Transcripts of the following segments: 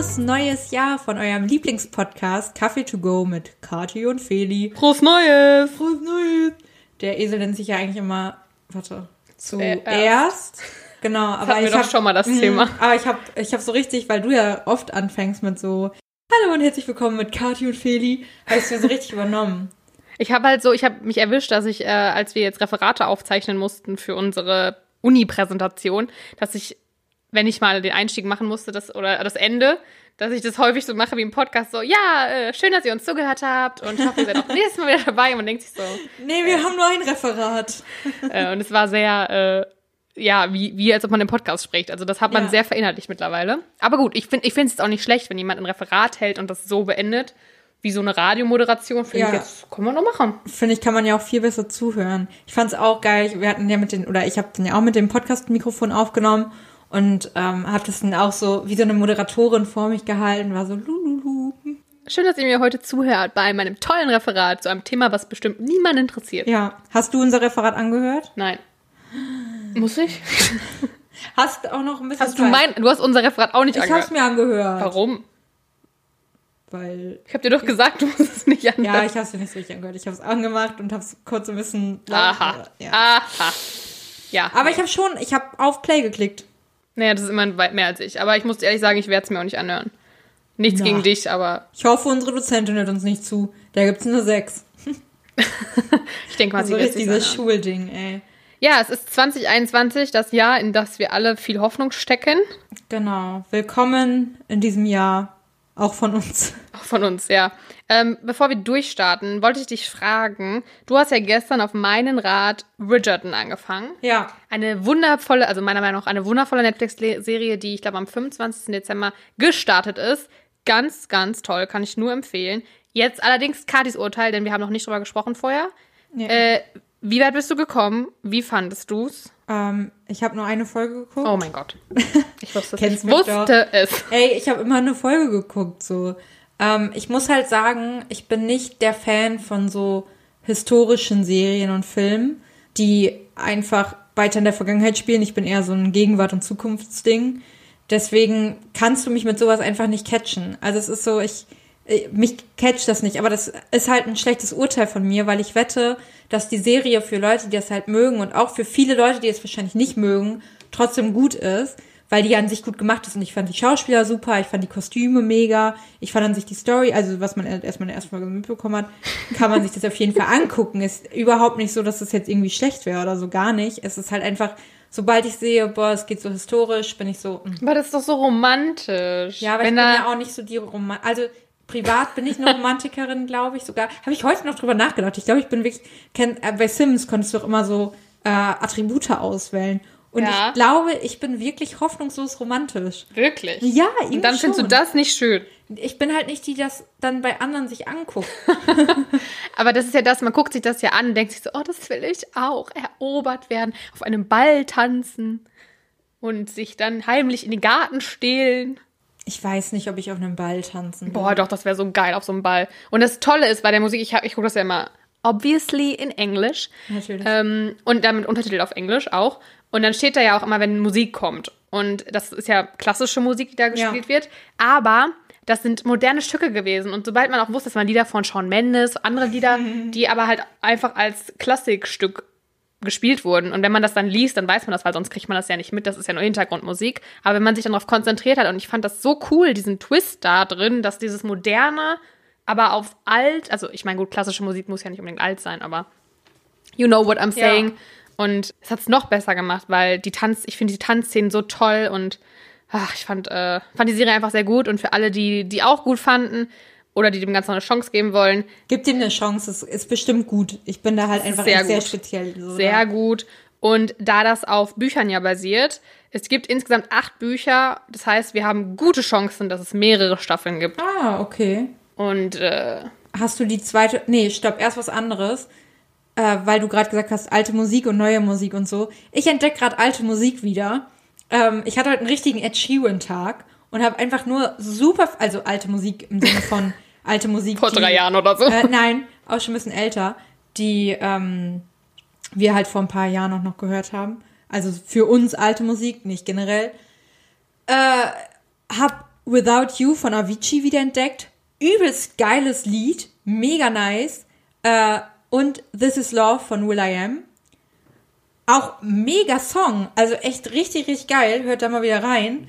Frohes neues Jahr von eurem Lieblingspodcast Kaffee to go mit Kati und Feli. Frohes Neues! Frohes Neues! Der Esel nennt sich ja eigentlich immer, warte, Zuerst. Genau, aber hatten wir ich doch hab, schon mal das Mm, Thema. Aber ich habe ich hab so richtig, weil du ja oft anfängst mit so Hallo und herzlich willkommen mit Kati und Feli, habe ich so richtig übernommen. Ich habe halt so, ich habe mich erwischt, dass ich, äh, als wir jetzt Referate aufzeichnen mussten für unsere Uni-Präsentation, dass ich, wenn ich mal den Einstieg machen musste, das oder das Ende, dass ich das häufig so mache wie im Podcast, so, ja, äh, schön, dass ihr uns zugehört habt und ich hoffe, ihr seid auch nächstes Mal wieder dabei und man denkt sich so, Nee, wir haben nur ein Referat. äh, und es war sehr, äh, ja, wie, wie als ob man im Podcast spricht. Also das hat man Ja. sehr verinnerlicht mittlerweile. Aber gut, ich finde ich finde es jetzt auch nicht schlecht, wenn jemand ein Referat hält und das so beendet, wie so eine Radiomoderation, finde Ja. ich jetzt, können wir noch machen. Finde ich, kann man ja auch viel besser zuhören. Ich fand's auch geil. Wir hatten ja mit den, oder ich habe dann ja auch mit dem Podcast-Mikrofon aufgenommen und ähm, habe das dann auch so wie so eine Moderatorin vor mich gehalten, war so lululu. Schön, dass ihr mir heute zuhört bei meinem tollen Referat zu einem Thema, was bestimmt niemand interessiert. Ja, hast du unser Referat angehört? Nein. Muss ich? Hast auch noch ein bisschen Hast du Zeit. mein, du hast unser Referat auch nicht Ich angehört. hab's mir angehört. Warum? Weil Ich habe dir doch gesagt, du musst es nicht ja, anhören. ich hab's mir nicht so richtig angehört. Ich hab's angemacht und hab's kurz ein bisschen Aha. Ja. Aha. Ja. Aber ich habe schon, ich habe auf Play geklickt. Naja, das ist immer weit mehr als ich. Aber ich muss ehrlich sagen, ich werde es mir auch nicht anhören. Nichts Na. gegen dich, aber Ich hoffe, unsere Dozentin hört uns nicht zu. Da gibt's eine 6. ich denke mal, sie wird dieses. Schulding, ey. Ja, es ist 2021, das Jahr, in das wir alle viel Hoffnung stecken. Genau. Willkommen in diesem Jahr. Auch von uns. Auch von uns, ja. Ähm, bevor wir durchstarten, wollte ich dich fragen, du hast ja gestern auf meinen Rat Bridgerton angefangen. Ja. Eine wundervolle, also meiner Meinung nach eine wundervolle Netflix-Serie, die ich glaube am 25. Dezember gestartet ist. Ganz, ganz toll, kann ich nur empfehlen. Jetzt allerdings Katis Urteil, denn wir haben noch nicht drüber gesprochen vorher. Ja. Äh, wie weit bist du gekommen? Wie fandest du's? Ähm, ich habe nur eine Folge geguckt. Oh mein Gott. Ich wusste es. Kennst Ich wusste es. Ey, ich habe immer eine Folge geguckt, so. Ähm, ich muss halt sagen, ich bin nicht der Fan von so historischen Serien und Filmen, die einfach weiter in der Vergangenheit spielen. Ich bin eher so ein Gegenwart- und Zukunftsding. Deswegen kannst du mich mit sowas einfach nicht catchen. Also es ist so, ich, mich catcht das nicht, aber das ist halt ein schlechtes Urteil von mir, weil ich wette, dass die Serie für Leute, die das halt mögen und auch für viele Leute, die es wahrscheinlich nicht mögen, trotzdem gut ist, weil die an sich gut gemacht ist und ich fand die Schauspieler super, ich fand die Kostüme mega, ich fand an sich die Story, also was man erstmal in der ersten Folge mitbekommen hat, kann man sich das auf jeden Fall angucken. Ist überhaupt nicht so, dass das jetzt irgendwie schlecht wäre oder so, gar nicht. Es ist halt einfach, sobald ich sehe, boah, es geht so historisch, bin ich so, mm. Aber das ist doch so romantisch. ja, aber Wenn ich bin da, ja auch nicht so die Roman also privat bin ich eine Romantikerin, glaube ich sogar. Habe ich heute noch drüber nachgedacht. Ich glaube, ich bin wirklich kenn, äh, bei Sims konntest du auch immer so äh, Attribute auswählen und Ja. ich glaube, ich bin wirklich hoffnungslos romantisch. Wirklich. Ja, irgendwie Und dann findest du schon. das nicht schön. Ich bin halt nicht die, die das dann bei anderen sich anguckt. Aber das ist ja das, man guckt sich das ja an und denkt sich so, oh, das will ich auch. Erobert werden, auf einem Ball tanzen und sich dann heimlich in den Garten stehlen. Ich weiß nicht, ob ich auf einem Ball tanzen will. Boah, doch, das wäre so geil auf so einem Ball. Und das Tolle ist bei der Musik, ich, hab- ich gucke das ja immer obviously in Englisch. Natürlich. Ähm, und damit Untertitel auf Englisch auch. Und dann steht da ja auch immer, wenn Musik kommt. Und das ist ja klassische Musik, die da gespielt wird. Aber das sind moderne Stücke gewesen. Und sobald man auch wusste, dass man Lieder von Shawn Mendes, andere Lieder, die aber halt einfach als Klassikstück gespielt wurden. Und wenn man das dann liest, dann weiß man das, weil sonst kriegt man das ja nicht mit. Das ist ja nur Hintergrundmusik. Aber wenn man sich dann darauf konzentriert hat, und ich fand das so cool, diesen Twist da drin, dass dieses moderne, aber auf alt, also ich meine, gut, klassische Musik muss ja nicht unbedingt alt sein, aber you know what I'm saying. Ja. Und es hat es noch besser gemacht, weil die Tanz, ich finde die Tanzszenen so toll und ach, ich fand, äh, fand die Serie einfach sehr gut. Und für alle, die die auch gut fanden oder die dem Ganzen noch eine Chance geben wollen, Gib dem eine Chance, es ist bestimmt gut. Ich bin da halt einfach sehr sehr gut. speziell. So, sehr da. gut. Und da das auf Büchern ja basiert, es gibt insgesamt acht Bücher. Das heißt, wir haben gute Chancen, dass es mehrere Staffeln gibt. Ah, okay. Und äh, Hast du die zweite. Nee, stopp, erst was anderes. Äh, weil du gerade gesagt hast, alte Musik und neue Musik und so. Ich entdecke gerade alte Musik wieder. Ähm, ich hatte heute einen richtigen Ed Sheeran-Tag und habe einfach nur super, also alte Musik im Sinne von alte Musik. vor die- drei Jahren oder so. Äh, nein, auch schon ein bisschen älter, die ähm, wir halt vor ein paar Jahren auch noch gehört haben. Also für uns alte Musik, nicht generell. Äh, hab Without You von Avicii wiederentdeckt. Übelst geiles Lied. Mega nice. Äh, und This Is Love von Will I Am. Auch mega Song. Also echt richtig, richtig geil. Hört da mal wieder rein.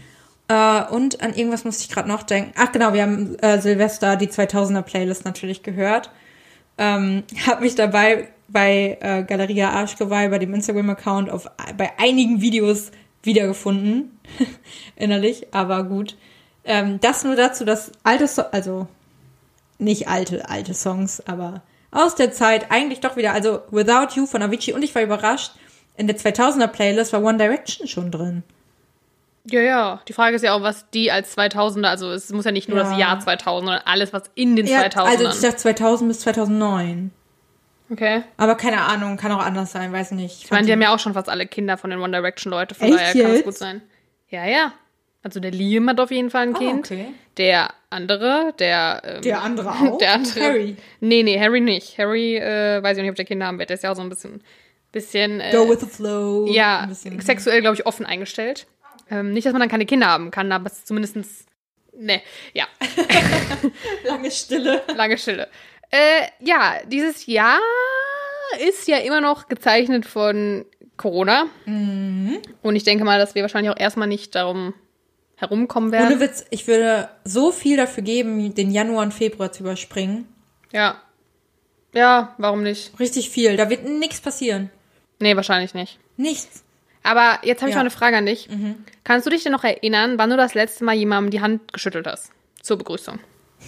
Äh, und an irgendwas musste ich gerade noch denken. Ach genau, wir haben äh, Silvester die 2000er Playlist natürlich gehört. Ähm, hab mich dabei bei äh, Galeria Arschgeweih, bei dem Instagram-Account, bei einigen Videos wiedergefunden. Innerlich, aber gut. Ähm, das nur dazu, dass alte, so also nicht alte, alte Songs, aber aus der Zeit eigentlich doch wieder, also Without You von Avicii und ich war überrascht, in der 2000er Playlist war One Direction schon drin. Ja, ja. Die Frage ist ja auch, was die als 2000er, also es muss ja nicht nur ja. das Jahr 2000, sondern alles, was in den ja, 2000ern. Also ich dachte 2000 bis 2009. Okay. Aber keine Ahnung, kann auch anders sein, weiß nicht. Ich meine, die haben ja auch schon fast alle Kinder von den One Direction Leute, von Echt daher kann es gut sein. Ja, ja. Also der Liam hat auf jeden Fall ein oh, Kind. Okay. Der andere, der. Ähm, der andere auch? Der andere. Harry. Nee, nee, Harry nicht. Harry, äh, weiß ich nicht, ob der Kinder haben wird. Der ist ja auch so ein bisschen. bisschen äh, Go with the flow. Ja, sexuell, glaube ich, offen eingestellt. Ähm, nicht, dass man dann keine Kinder haben kann, aber zumindestens. Ne, ja. Lange Stille. Lange Stille. Äh, ja, dieses Jahr ist ja immer noch gezeichnet von Corona. Mhm. Und ich denke mal, dass wir wahrscheinlich auch erstmal nicht darum herumkommen werden. Ohne Witz, ich würde so viel dafür geben, den Januar und Februar zu überspringen. Ja. Ja, warum nicht? Richtig viel. Da wird nichts passieren. Nee, wahrscheinlich nicht. Nichts. Aber jetzt habe ich ja. noch eine Frage an dich. Mhm. Kannst du dich denn noch erinnern, wann du das letzte Mal jemandem die Hand geschüttelt hast? Zur Begrüßung.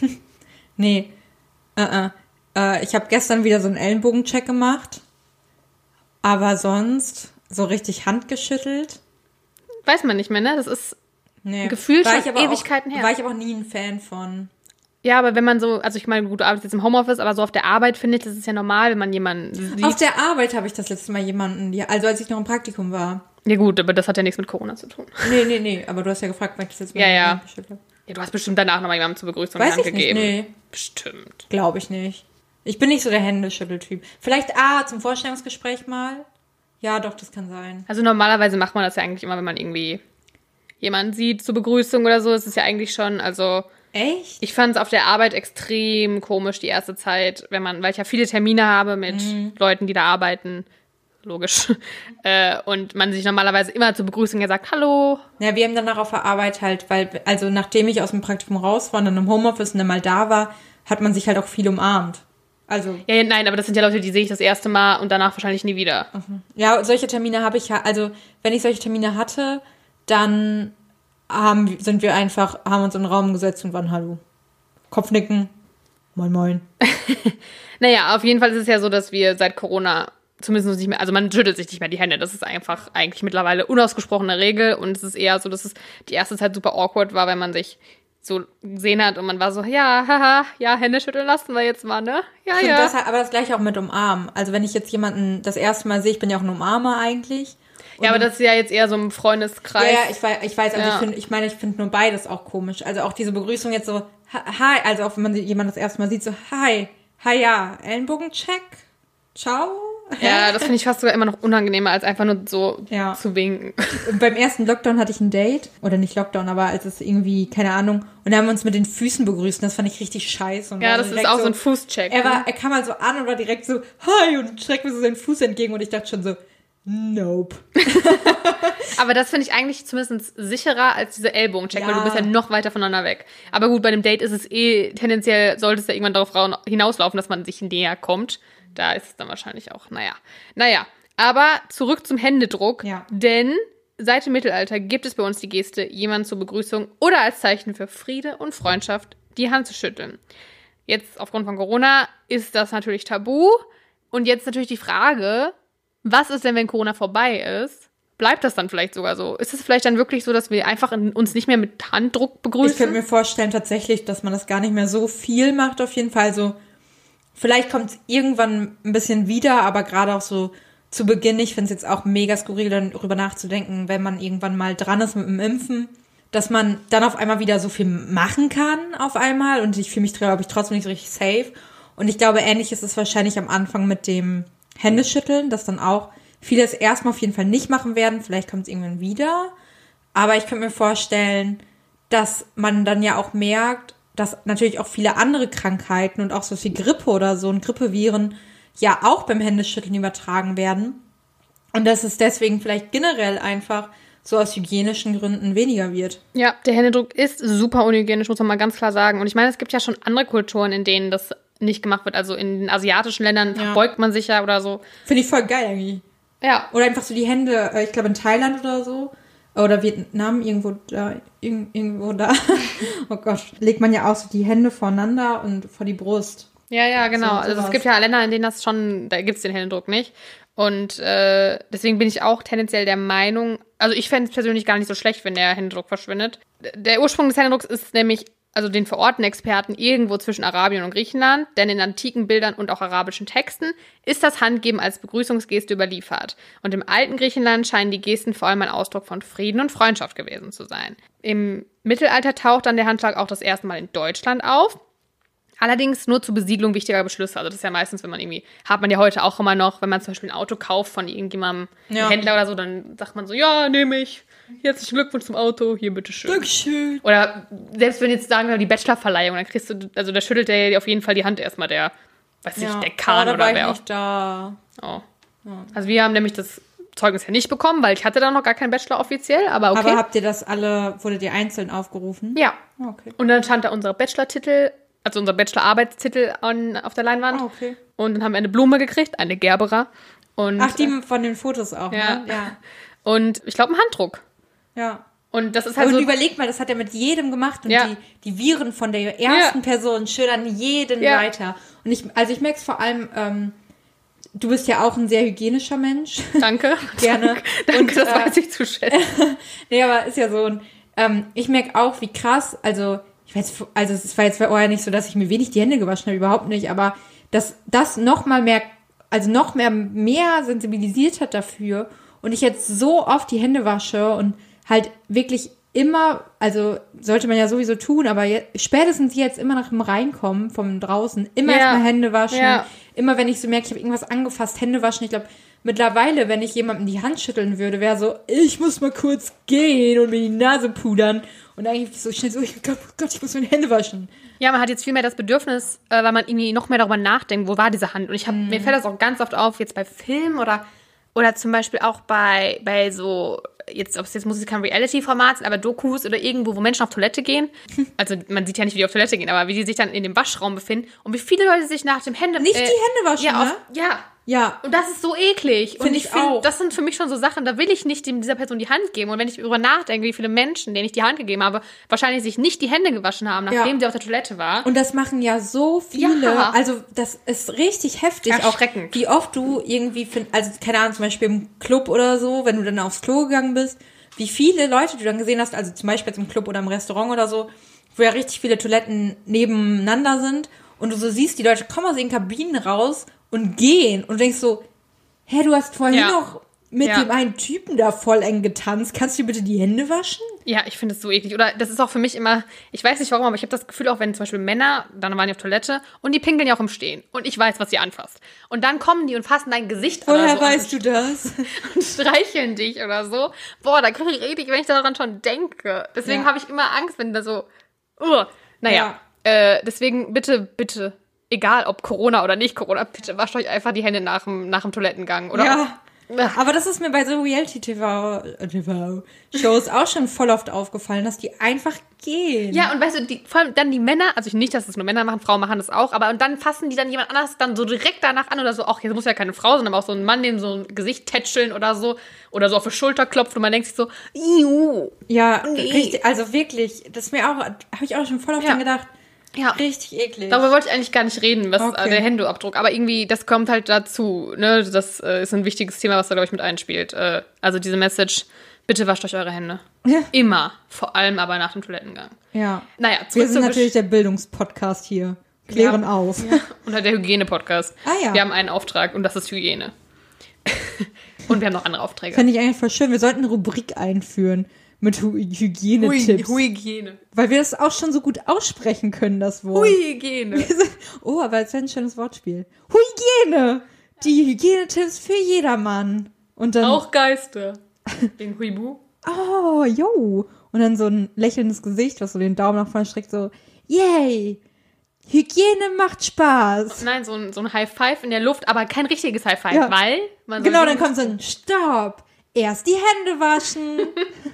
nee. Uh -uh. Uh, ich habe gestern wieder so einen Ellenbogencheck gemacht. Aber sonst so richtig Hand geschüttelt. Weiß man nicht mehr, ne? Das ist nee. gefühlt schon Ewigkeiten auch, her. War ich aber nie ein Fan von. Ja, aber wenn man so, also ich meine, gut, du arbeitest jetzt im Homeoffice, aber so auf der Arbeit finde ich, das ist ja normal, wenn man jemanden sieht. Auf der Arbeit habe ich das letzte Mal jemanden, also als ich noch im Praktikum war. Ja gut, aber das hat ja nichts mit Corona zu tun. Nee, nee, nee, aber du hast ja gefragt, wann ich das jetzt mal ja, ja. Ja, du hast bestimmt danach nochmal jemandem zur Begrüßung Weiß Hand ich gegeben. Nicht, nee. Bestimmt. Glaube ich nicht. Ich bin nicht so der Händeschütteltyp. Vielleicht, ah, zum Vorstellungsgespräch mal. Ja, doch, das kann sein. Also normalerweise macht man das ja eigentlich immer, wenn man irgendwie jemanden sieht zur Begrüßung oder so. Das ist ja eigentlich schon, also Echt? Ich fand es auf der Arbeit extrem komisch die erste Zeit, wenn man, weil ich ja viele Termine habe mit mhm. Leuten, die da arbeiten. Logisch. äh, und man sich normalerweise immer zur Begrüßung ja sagt, hallo. Ja, wir haben dann auch auf der Arbeit halt, weil, also nachdem ich aus dem Praktikum raus war und dann im Homeoffice und dann mal da war, hat man sich halt auch viel umarmt. Also. Ja, nein, aber das sind ja Leute, die sehe ich das erste Mal und danach wahrscheinlich nie wieder. Mhm. Ja, solche Termine habe ich ja, also wenn ich solche Termine hatte, dann haben, sind wir einfach, haben uns in den Raum gesetzt und waren Hallo. Kopfnicken. Moin, moin. naja, auf jeden Fall ist es ja so, dass wir seit Corona zumindest nicht mehr, also man schüttelt sich nicht mehr die Hände. Das ist einfach eigentlich mittlerweile unausgesprochene Regel und es ist eher so, dass es die erste Zeit super awkward war, wenn man sich so gesehen hat und man war so, ja, haha, ja, Hände schütteln lassen wir jetzt mal, ne? Ja, ja. Das, aber das gleiche auch mit Umarmen. Also wenn ich jetzt jemanden das erste Mal sehe, ich bin ja auch ein Umarmer eigentlich ja, aber das ist ja jetzt eher so ein Freundeskreis. Ja, ja ich weiß, ich weiß, also ja. ich finde, ich meine, ich finde nur beides auch komisch. Also auch diese Begrüßung jetzt so, hi, also auch wenn man jemanden das erste Mal sieht, so, hi, hi, ja, Ellenbogencheck, ciao. Ja, das finde ich fast sogar immer noch unangenehmer, als einfach nur so ja. zu winken. Und beim ersten Lockdown hatte ich ein Date. Oder nicht Lockdown, aber als es irgendwie, keine Ahnung. Und da haben wir uns mit den Füßen begrüßt. Und das fand ich richtig scheiße. Und ja, das ist auch so, ein Fußcheck. Er, war, ne? er kam halt so an und war direkt so, hi, und streckt mir so seinen Fuß entgegen. Und ich dachte schon so, Nope. aber das finde ich eigentlich zumindest sicherer als diese Ellbogencheck, ja. weil du bist ja noch weiter voneinander weg. Aber gut, bei einem Date ist es eh tendenziell, sollte es ja irgendwann darauf hinauslaufen, dass man sich näher kommt. Da ist es dann wahrscheinlich auch, naja. Naja, aber zurück zum Händedruck. Ja. Denn seit dem Mittelalter gibt es bei uns die Geste, jemanden zur Begrüßung oder als Zeichen für Friede und Freundschaft die Hand zu schütteln. Jetzt aufgrund von Corona ist das natürlich tabu. Und jetzt natürlich die Frage, was ist denn, wenn Corona vorbei ist? Bleibt das dann vielleicht sogar so? Ist es vielleicht dann wirklich so, dass wir einfach uns nicht mehr mit Handdruck begrüßen? Ich könnte mir vorstellen tatsächlich, dass man das gar nicht mehr so viel macht auf jeden Fall. So, vielleicht kommt es irgendwann ein bisschen wieder, aber gerade auch so zu Beginn, ich finde es jetzt auch mega skurril, darüber nachzudenken, wenn man irgendwann mal dran ist mit dem Impfen, dass man dann auf einmal wieder so viel machen kann auf einmal und ich fühle mich, glaube ich, trotzdem nicht so richtig safe. Und ich glaube, ähnlich ist es wahrscheinlich am Anfang mit dem Hände schütteln, das dann auch viele es erstmal auf jeden Fall nicht machen werden. Vielleicht kommt es irgendwann wieder. Aber ich könnte mir vorstellen, dass man dann ja auch merkt, dass natürlich auch viele andere Krankheiten und auch so viel Grippe oder so und Grippeviren ja auch beim Händeschütteln übertragen werden. Und dass es deswegen vielleicht generell einfach so aus hygienischen Gründen weniger wird. Ja, der Händedruck ist super unhygienisch, muss man mal ganz klar sagen. Und ich meine, es gibt ja schon andere Kulturen, in denen das nicht gemacht wird. Also in den asiatischen Ländern Ja. verbeugt man sich ja oder so. Finde ich voll geil eigentlich. Ja. Oder einfach so die Hände, äh, ich glaube in Thailand oder so. Oder Vietnam, irgendwo da, irg- irgendwo da. oh Gott. Legt man ja auch so die Hände voreinander und vor die Brust. Ja, ja, genau. So, also es gibt ja Länder, in denen das schon, da gibt es den Händedruck nicht. Und äh, deswegen bin ich auch tendenziell der Meinung, also ich fände es persönlich gar nicht so schlecht, wenn der Händedruck verschwindet. Der Ursprung des Händedrucks ist nämlich, also den verorten Experten, irgendwo zwischen Arabien und Griechenland, denn in antiken Bildern und auch arabischen Texten ist das Handgeben als Begrüßungsgeste überliefert. Und im alten Griechenland scheinen die Gesten vor allem ein Ausdruck von Frieden und Freundschaft gewesen zu sein. Im Mittelalter taucht dann der Handschlag auch das erste Mal in Deutschland auf. Allerdings nur zur Besiedlung wichtiger Beschlüsse. Also das ist ja meistens, wenn man irgendwie, hat man ja heute auch immer noch, wenn man zum Beispiel ein Auto kauft von irgendjemandem, Ja. Händler oder so, dann sagt man so, ja, nehme ich. Herzlichen Glückwunsch zum Auto, hier, bitteschön. Dankeschön. Oder selbst wenn jetzt sagen wir die Bachelorverleihung, dann kriegst du, also da schüttelt der dir auf jeden Fall die Hand erstmal der, weiß nicht, der Kahn da oder war ich wer auch. nicht da. Oh. Also wir haben nämlich das Zeugnis ja nicht bekommen, weil ich hatte da noch gar keinen Bachelor offiziell, aber okay. Aber habt ihr das alle, wurdet ihr einzeln aufgerufen? ja. Ah, Okay. Und dann stand da unser Bachelor-Titel, also unser Bachelor-Arbeitstitel auf der Leinwand. Ah, okay. Und dann haben wir eine Blume gekriegt, eine Gerbera. Und, Ach, die von den Fotos auch, Ja. ne? Ja. und ich glaube, ein Handdruck. Ja. Und das ist halt und so. überleg mal, das hat er mit jedem gemacht und Ja. die, die Viren von der ersten Ja. Person schildern jeden Ja. weiter. Und ich, also ich merke es vor allem, ähm, du bist ja auch ein sehr hygienischer Mensch. Danke. Gerne. Danke, Und, das äh, weiß ich zu schätzen. nee, aber ist ja so ein, ähm, ich merke auch, wie krass, also, ich weiß, also es war jetzt vorher nicht so, dass ich mir wenig die Hände gewaschen habe, überhaupt nicht, aber dass das noch mal mehr, also noch mehr, mehr sensibilisiert hat dafür und ich jetzt so oft die Hände wasche und halt wirklich immer, also sollte man ja sowieso tun, aber je, spätestens jetzt immer nach dem Reinkommen vom draußen, immer Ja. erstmal Hände waschen, Ja. immer wenn ich so merke, ich habe irgendwas angefasst, Hände waschen. Ich glaube, mittlerweile, wenn ich jemandem die Hand schütteln würde, wäre so, ich muss mal kurz gehen und mir die Nase pudern. Und eigentlich so schnell so, ich, oh Gott, ich muss meine Hände waschen. Ja, man hat jetzt viel mehr das Bedürfnis, äh, weil man irgendwie noch mehr darüber nachdenkt, wo war diese Hand. Und ich habe mir fällt das auch ganz oft auf, jetzt bei Filmen oder, oder zum Beispiel auch bei, bei so, jetzt, ob es jetzt muss es kein Reality-Format sein, aber Dokus oder irgendwo, wo Menschen auf Toilette gehen. Also man sieht ja nicht, wie die auf Toilette gehen, aber wie die sich dann in dem Waschraum befinden und wie viele Leute sich nach dem Hände... Nicht die Hände waschen, ja, ne? auf, ja, Ja, Und das ist so eklig. und Find ich ich finde, auch. das sind für mich schon so Sachen, da will ich nicht dieser Person die Hand geben. Und wenn ich darüber nachdenke, wie viele Menschen, denen ich die Hand gegeben habe, wahrscheinlich sich nicht die Hände gewaschen haben, nachdem Ja. sie auf der Toilette war. Und das machen ja so viele. Ja. Also das ist richtig heftig. Auch Erschreckend. wie oft du irgendwie, find, also keine Ahnung, zum Beispiel im Club oder so, wenn du dann aufs Klo gegangen bist, wie viele Leute du dann gesehen hast, also zum Beispiel jetzt im Club oder im Restaurant oder so, wo ja richtig viele Toiletten nebeneinander sind und du so siehst, die Leute kommen aus ihren Kabinen raus und gehen und denkst so, hä, du hast vorhin Ja. noch mit Ja. dem einen Typen da voll eng getanzt. Kannst du dir bitte die Hände waschen? Ja, ich finde es so eklig. Oder das ist auch für mich immer, ich weiß nicht warum, aber ich habe das Gefühl, auch wenn zum Beispiel Männer, dann waren die auf Toilette und die pinkeln ja auch im Stehen. Und ich weiß, was sie anfasst. Und dann kommen die und fassen dein Gesicht an Woher so weißt du das? und streicheln dich oder so. Boah, da kriege ich richtig, wenn ich daran schon denke. Deswegen Ja. habe ich immer Angst, wenn da so. Uh. Naja, Ja. äh, deswegen bitte, bitte, egal ob Corona oder nicht Corona, bitte wascht euch einfach die Hände nach dem, nach dem Toilettengang. Oder Ja. Ach. Aber das ist mir bei so Reality-TV-Shows auch schon voll oft aufgefallen, dass die einfach gehen. Ja, und weißt du, die, vor allem dann die Männer, also ich nicht, dass es nur Männer machen, Frauen machen das auch, aber und dann fassen die dann jemand anders dann so direkt danach an oder so, auch jetzt muss ja keine Frau sein, aber auch so ein Mann, dem so ein Gesicht tätscheln oder so, oder so auf die Schulter klopft und man denkt sich so, Iu. Ja, Nee. richtig, also wirklich, das ist mir auch, habe ich auch schon voll oft Ja. gedacht, Ja. richtig eklig. Darüber wollte ich eigentlich gar nicht reden, was Okay. äh, der Händeabdruck, aber irgendwie, das kommt halt dazu, ne, das äh, ist ein wichtiges Thema, was da, glaube ich, mit einspielt. Äh, also diese Message, bitte wascht euch eure Hände. Ja. Immer, vor allem aber nach dem Toilettengang. ja. Naja, Wir sind natürlich der Bildungspodcast hier. Klären Ja. auf. Unter der Hygiene-Podcast. Ah, ja. Wir haben einen Auftrag und das ist Hygiene. und wir haben noch andere Aufträge. Fände ich eigentlich voll schön. Wir sollten eine Rubrik einführen mit Hy Hygienetipps. Hygiene. Weil wir das auch schon so gut aussprechen können, das Wort. Hygiene. Oh, aber es wäre ein schönes Wortspiel. Hygiene! Die Hygienetipps für jedermann. Und dann. Auch Geister. Wegen Huibu. Oh, yo. und dann so ein lächelndes Gesicht, was so den Daumen nach vorne streckt, so, yay! Hygiene macht Spaß. Nein, so ein, so ein High Five in der Luft, aber kein richtiges High Five, Ja. weil man soll Genau, dann kommt so ein Stopp. Erst die Hände waschen.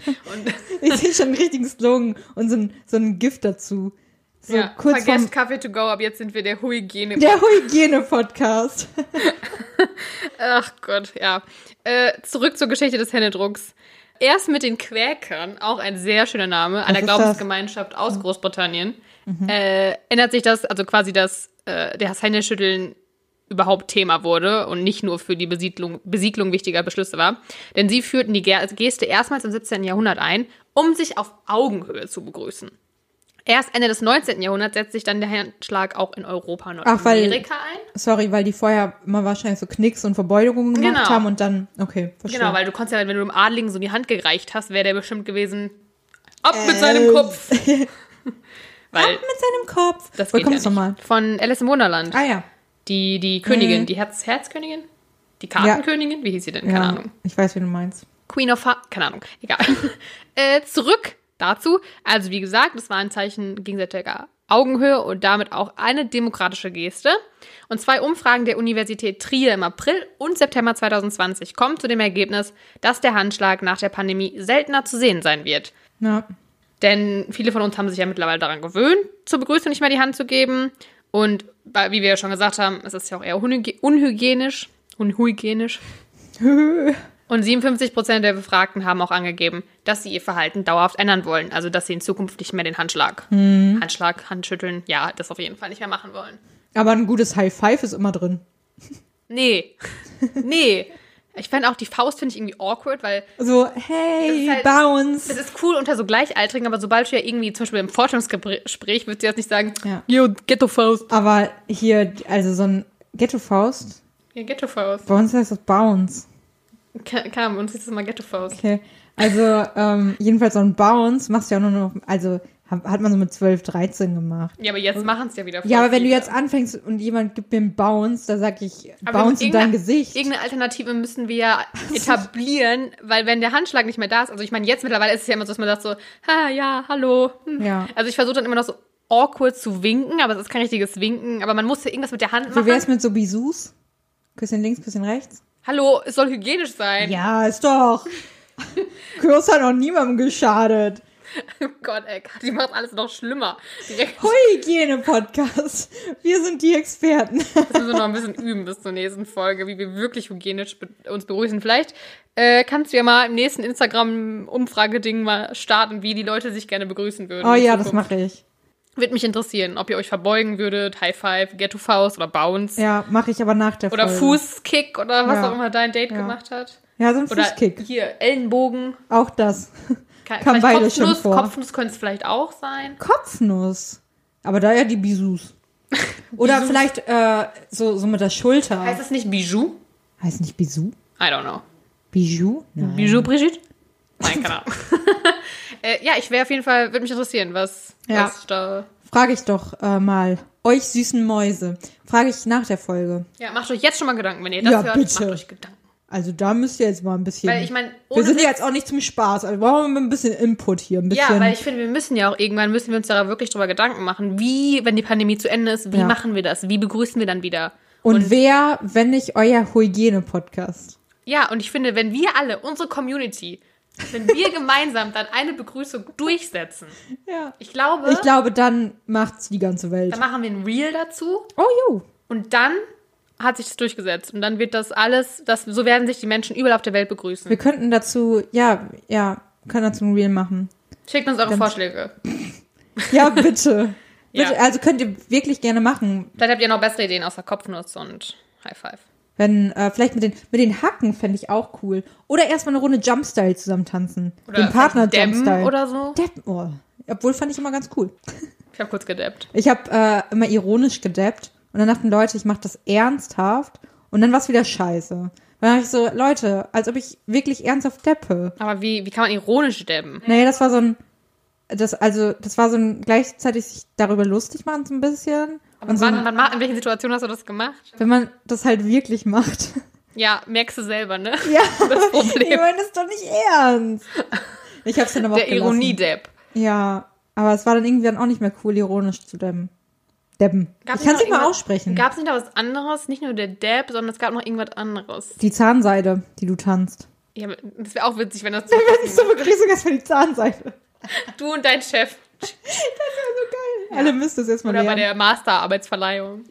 und, Ich sehe schon einen richtigen Slogan und so ein, so ein Gift dazu. So ja, kurz vergesst vorm Kaffee to go, ab jetzt sind wir der Hygiene. der Hygiene-Podcast. Ach Gott, ja. Äh, zurück zur Geschichte des Händedrucks. Erst mit den Quäkern, auch ein sehr schöner Name, einer Glaubensgemeinschaft aus Großbritannien, äh, ändert sich das, also quasi, dass äh, das Händeschütteln überhaupt Thema wurde und nicht nur für die Besiedlung, Besiegelung wichtiger Beschlüsse war. Denn sie führten die Ge- Geste erstmals im 17. Jahrhundert ein, um sich auf Augenhöhe zu begrüßen. Erst Ende des 19. Jahrhunderts setzt sich dann der Handschlag auch in Europa und Nordamerika ein. Sorry, weil die vorher immer wahrscheinlich so Knicks und Verbeugungen gemacht Genau. haben und dann, okay, verstehe. Genau, weil du konntest ja, wenn du dem Adligen so die Hand gereicht hast, wäre der bestimmt gewesen, ab mit Äh. seinem Kopf. weil Ab mit seinem Kopf. das Wo geht ja nochmal? nicht. Von Alice im Wunderland. Ah ja. Die, die Königin, Mhm. die Herz Herzkönigin? Die Kartenkönigin? Wie hieß sie denn? Keine ja. Ahnung. Ich weiß, wie du meinst. Queen of Hearts, keine Ahnung, egal. äh, zurück dazu. Also wie gesagt, das war ein Zeichen gegenseitiger Augenhöhe und damit auch eine demokratische Geste. Und zwei Umfragen der Universität Trier im April und September 2020 kommen zu dem Ergebnis, dass der Handschlag nach der Pandemie seltener zu sehen sein wird. Ja. Denn viele von uns haben sich ja mittlerweile daran gewöhnt, zur Begrüßung nicht mehr die Hand zu geben. Und wie wir ja schon gesagt haben, es ist ja auch eher unhygie- unhygienisch. Unhygienisch. Und 57 Prozent der Befragten haben auch angegeben, dass sie ihr Verhalten dauerhaft ändern wollen. Also, dass sie in Zukunft nicht mehr den Handschlag, Handschlag, Handschütteln, ja, das auf jeden Fall nicht mehr machen wollen. Aber ein gutes High Five ist immer drin. Nee. Nee. Ich fände auch die Faust finde ich irgendwie awkward, weil So, hey, Das halt- bounce. es ist cool unter so Gleichaltrigen, aber sobald du ja irgendwie zum Beispiel im Forschungsgespräch würdest du jetzt nicht sagen, Ja. yo, Ghetto-Faust. Aber hier, also so ein Ghetto-Faust. Ja, Ghetto-Faust. Bei uns heißt das Bounce. Kam, uns ist das mal Ghetto-Faust. Okay. Also, ähm, jedenfalls so ein Bounce machst du ja auch nur noch, also hat man so mit 12, 13 gemacht. Ja, aber jetzt machen es ja wieder Ja, aber wenn du jetzt anfängst und jemand gibt mir einen Bounce, da sag ich, Aber Bounce in dein Gesicht. Irgendeine Alternative müssen wir ja etablieren, weil wenn der Handschlag nicht mehr da ist, also ich meine, jetzt mittlerweile ist es ja immer so, dass man sagt so, ha, ja, hallo. Hm. Ja. Also ich versuche dann immer noch so awkward zu winken, aber es ist kein richtiges Winken, aber man muss ja irgendwas mit der Hand Wie wär's machen. mit so Bisous? Küsschen links, Küsschen rechts? Hallo, es soll hygienisch sein. Ja, ist doch. Kurs hat noch niemandem geschadet. Oh Gott, ey, die macht alles noch schlimmer. Hygiene-Podcast. Wir sind die Experten. müssen wir noch ein bisschen üben bis zur nächsten Folge, wie wir wirklich hygienisch uns begrüßen. Vielleicht äh, kannst du ja mal im nächsten Instagram-Umfrageding mal starten, wie die Leute sich gerne begrüßen würden. Oh ja, das mache ich. Würde mich interessieren, ob ihr euch verbeugen würdet, High Five, Ghetto Faust oder Bounce Ja, mache ich aber nach der oder Folge. Fußkick oder was Ja. auch immer dein Date Ja. gemacht hat. Ja, so ein Oder Fußkick. hier Ellenbogen. Auch das. Ke- Kam vielleicht beides schon Kopfnuss, vor. Kopfnuss könnte es vielleicht auch sein. Kopfnuss. Aber da ja die Bisous. Oder vielleicht äh, so, so mit der Schulter. Heißt es nicht Bijou? heißt nicht Bisou? I don't know. Bijou? Nein. Bijou Brigitte? Nein, keine Ahnung. äh, ja, ich wäre auf jeden Fall, würde mich interessieren, was, Ja. was da. Frage ich doch äh, mal. Euch süßen Mäuse. Frage ich nach der Folge. Ja, macht euch jetzt schon mal Gedanken, wenn ihr das Ja, hört. bitte. Macht euch Gedanken. Also da müsst ihr jetzt mal ein bisschen. Weil ich meine, wir sind ja jetzt auch nicht zum Spaß. Also brauchen wir ein bisschen Input hier. Ein bisschen. Ja, weil ich finde, wir müssen ja auch irgendwann, müssen wir uns da wirklich drüber Gedanken machen, wie, wenn die Pandemie zu Ende ist, wie Ja. machen wir das? Wie begrüßen wir dann wieder? und, wer, wenn nicht euer Hygiene-Podcast? Ja, und ich finde, wenn wir alle, unsere Community, wenn wir gemeinsam dann eine Begrüßung durchsetzen, Ja. ich glaube, Ich glaube, dann macht's die ganze Welt. dann machen wir ein Reel dazu Oh, jo. und dann hat sich das durchgesetzt und dann wird das alles, das, so werden sich die Menschen überall auf der Welt begrüßen. Wir könnten dazu, ja, ja, können dazu ein Reel machen. Schickt uns eure Vorschläge. Ja, bitte. bitte. Ja. Also könnt ihr wirklich gerne machen. Vielleicht habt ihr noch bessere Ideen außer Kopfnuss und High Five. Wenn, äh, vielleicht mit den, mit den Hacken fände ich auch cool. Oder erstmal eine Runde Jumpstyle zusammen tanzen. Oder den Partner Jumpstyle. oder so. Deppen, oh. Obwohl fand ich immer ganz cool. Ich habe kurz gedappt. Ich habe äh, immer ironisch gedappt und dann dachten Leute, ich mache das ernsthaft und dann war es wieder scheiße. Dann dachte ich so, Leute, als ob ich wirklich ernsthaft deppe. Aber wie, wie kann man ironisch dabben? Naja, das war so ein, das, also, das war so ein gleichzeitig sich darüber lustig machen so ein bisschen. Aber Und so, wann, wann, ma- in welchen Situationen hast du das gemacht? wenn man das halt wirklich macht. Ja, merkst du selber, ne? Ja, Das Problem. ich meine das ist doch nicht ernst. Ich hab's dann aber Der auch gelassen. Ironie-Depp. Ja, aber es war dann irgendwie dann auch nicht mehr cool, ironisch zu debben. Debben. Gab's ich kann es nicht mal aussprechen. Gab es nicht noch was anderes? Nicht nur der Depp, sondern es gab noch irgendwas anderes. Die Zahnseide, die du tanzt. Ja, das wäre auch witzig, wenn das Das ist so Begrüßung erst für die Zahnseide. du und dein Chef. Alle müsst es erstmal Oder bei lernen. der Masterarbeitsverleihung.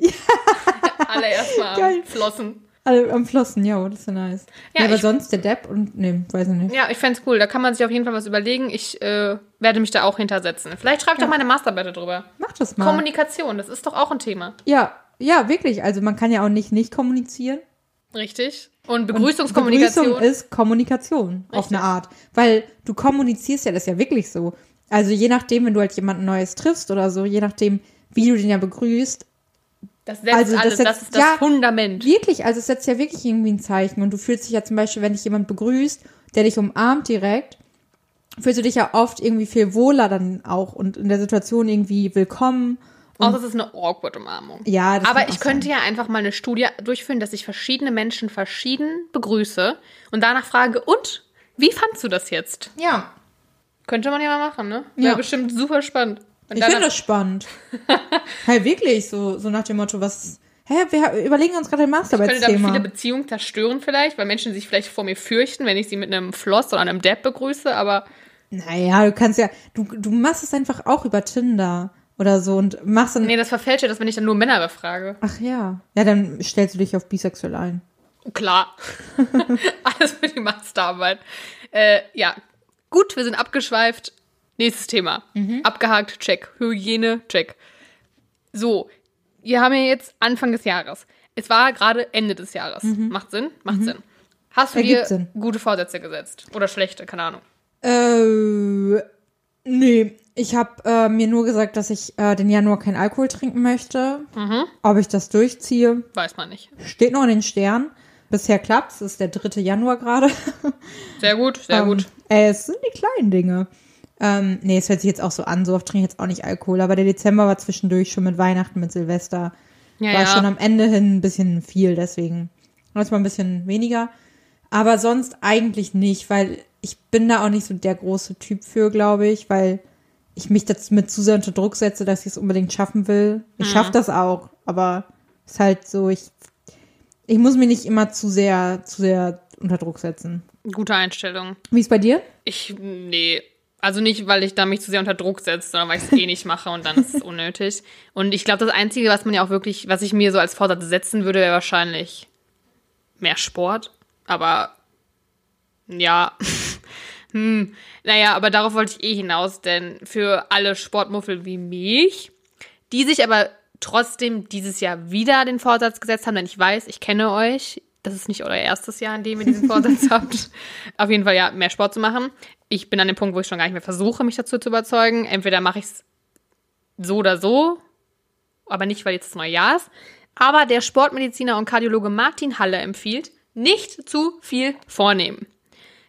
Alle erstmal Geil. flossen. Alle am Flossen, ja, das ist ja nice. Ja, Ja, aber sonst der Depp und, nee, weiß ich nicht. Ja, ich fänd's cool. Da kann man sich auf jeden Fall was überlegen. Ich äh, werde mich da auch hintersetzen. Vielleicht schreibe ich doch meine Masterarbeit drüber. Mach das mal. Kommunikation, das ist doch auch ein Thema. ja, ja, wirklich. Also man kann ja auch nicht nicht kommunizieren. Richtig? Und Und Begrüßungskommunikation. Begrüßung ist Kommunikation auf Richtig. eine Art. Weil du kommunizierst ja, das ist ja wirklich so. Also je nachdem, wenn du halt jemanden Neues triffst oder so, je nachdem, wie du den ja begrüßt, das setzt also das alles. Das, setzt- ist das ja, Fundament. wirklich, also es setzt ja wirklich irgendwie ein Zeichen. Und du fühlst dich ja zum Beispiel, wenn dich jemand begrüßt, der dich umarmt direkt, fühlst du dich ja oft irgendwie viel wohler dann auch und in der Situation irgendwie willkommen. Außer es ist eine awkward Umarmung. Ja, das Aber ich könnte ja einfach mal eine Studie durchführen, dass ich verschiedene Menschen verschieden begrüße und danach frage, und wie fandst du das jetzt? Ja, Könnte man ja mal machen, ne? Wäre Ja. bestimmt super spannend. Ich finde das spannend. hey, wirklich, so, so nach dem Motto, was. Hä, wir überlegen uns gerade ein könnte damit Masterarbeitsthema. viele Beziehungen zerstören vielleicht, weil Menschen sich vielleicht vor mir fürchten, wenn ich sie mit einem Floss oder einem Depp begrüße, aber Naja, du kannst ja, du, du machst es einfach auch über Tinder oder so und machst dann. nee, das verfälscht ja das, wenn ich dann nur Männer befrage. Ach ja. Ja, dann stellst du dich auf bisexuell ein. Klar. Alles für die Masterarbeit. Äh, ja, gut, wir sind abgeschweift. Nächstes Thema. Abgehakt, check. Hygiene, check. So, wir haben ja jetzt Anfang des Jahres. Es war gerade Ende des Jahres. Macht Sinn? Macht Sinn. Hast du Ergibt dir Sinn. gute Vorsätze gesetzt? Oder schlechte? Keine Ahnung. Äh, nee. Ich habe äh, mir nur gesagt, dass ich äh, den Januar kein Alkohol trinken möchte. Ob ich das durchziehe, Weiß man nicht. steht noch in den Sternen. Bisher klappt es, ist der 3. Januar gerade. Sehr gut, sehr gut. Ähm, äh, es sind die kleinen Dinge. Ähm, nee, es hört sich jetzt auch so an, so oft trinke ich jetzt auch nicht Alkohol, aber der Dezember war zwischendurch schon mit Weihnachten, mit Silvester. Ja, war ja. schon am Ende hin ein bisschen viel, deswegen. Jetzt mal ein bisschen weniger. Aber sonst eigentlich nicht, weil ich bin da auch nicht so der große Typ für, glaube ich, weil ich mich das mit zu sehr unter Druck setze, dass ich es unbedingt schaffen will. Ich Mhm. schaffe das auch, aber es ist halt so, ich, ich muss mich nicht immer zu sehr, zu sehr unter Druck setzen. Gute Einstellung. Wie ist bei dir? Ich, nee. Also nicht, weil ich da mich zu sehr unter Druck setze, sondern weil ich es eh nicht mache und dann ist es unnötig. Und ich glaube, das Einzige, was man ja auch wirklich, was ich mir so als Vorsatz setzen würde, wäre wahrscheinlich mehr Sport. Aber ja. hm. Naja, aber darauf wollte ich eh hinaus, denn für alle Sportmuffel wie mich, die sich aber trotzdem dieses Jahr wieder den Vorsatz gesetzt haben, denn ich weiß, ich kenne euch. Das ist nicht euer erstes Jahr, in dem ihr diesen Vorsatz habt. Auf jeden Fall ja, mehr Sport zu machen. Ich bin an dem Punkt, wo ich schon gar nicht mehr versuche, mich dazu zu überzeugen. Entweder mache ich es so oder so, aber nicht, weil jetzt das neue Jahr ist. Aber der Sportmediziner und Kardiologe Martin Halle empfiehlt, nicht zu viel vornehmen.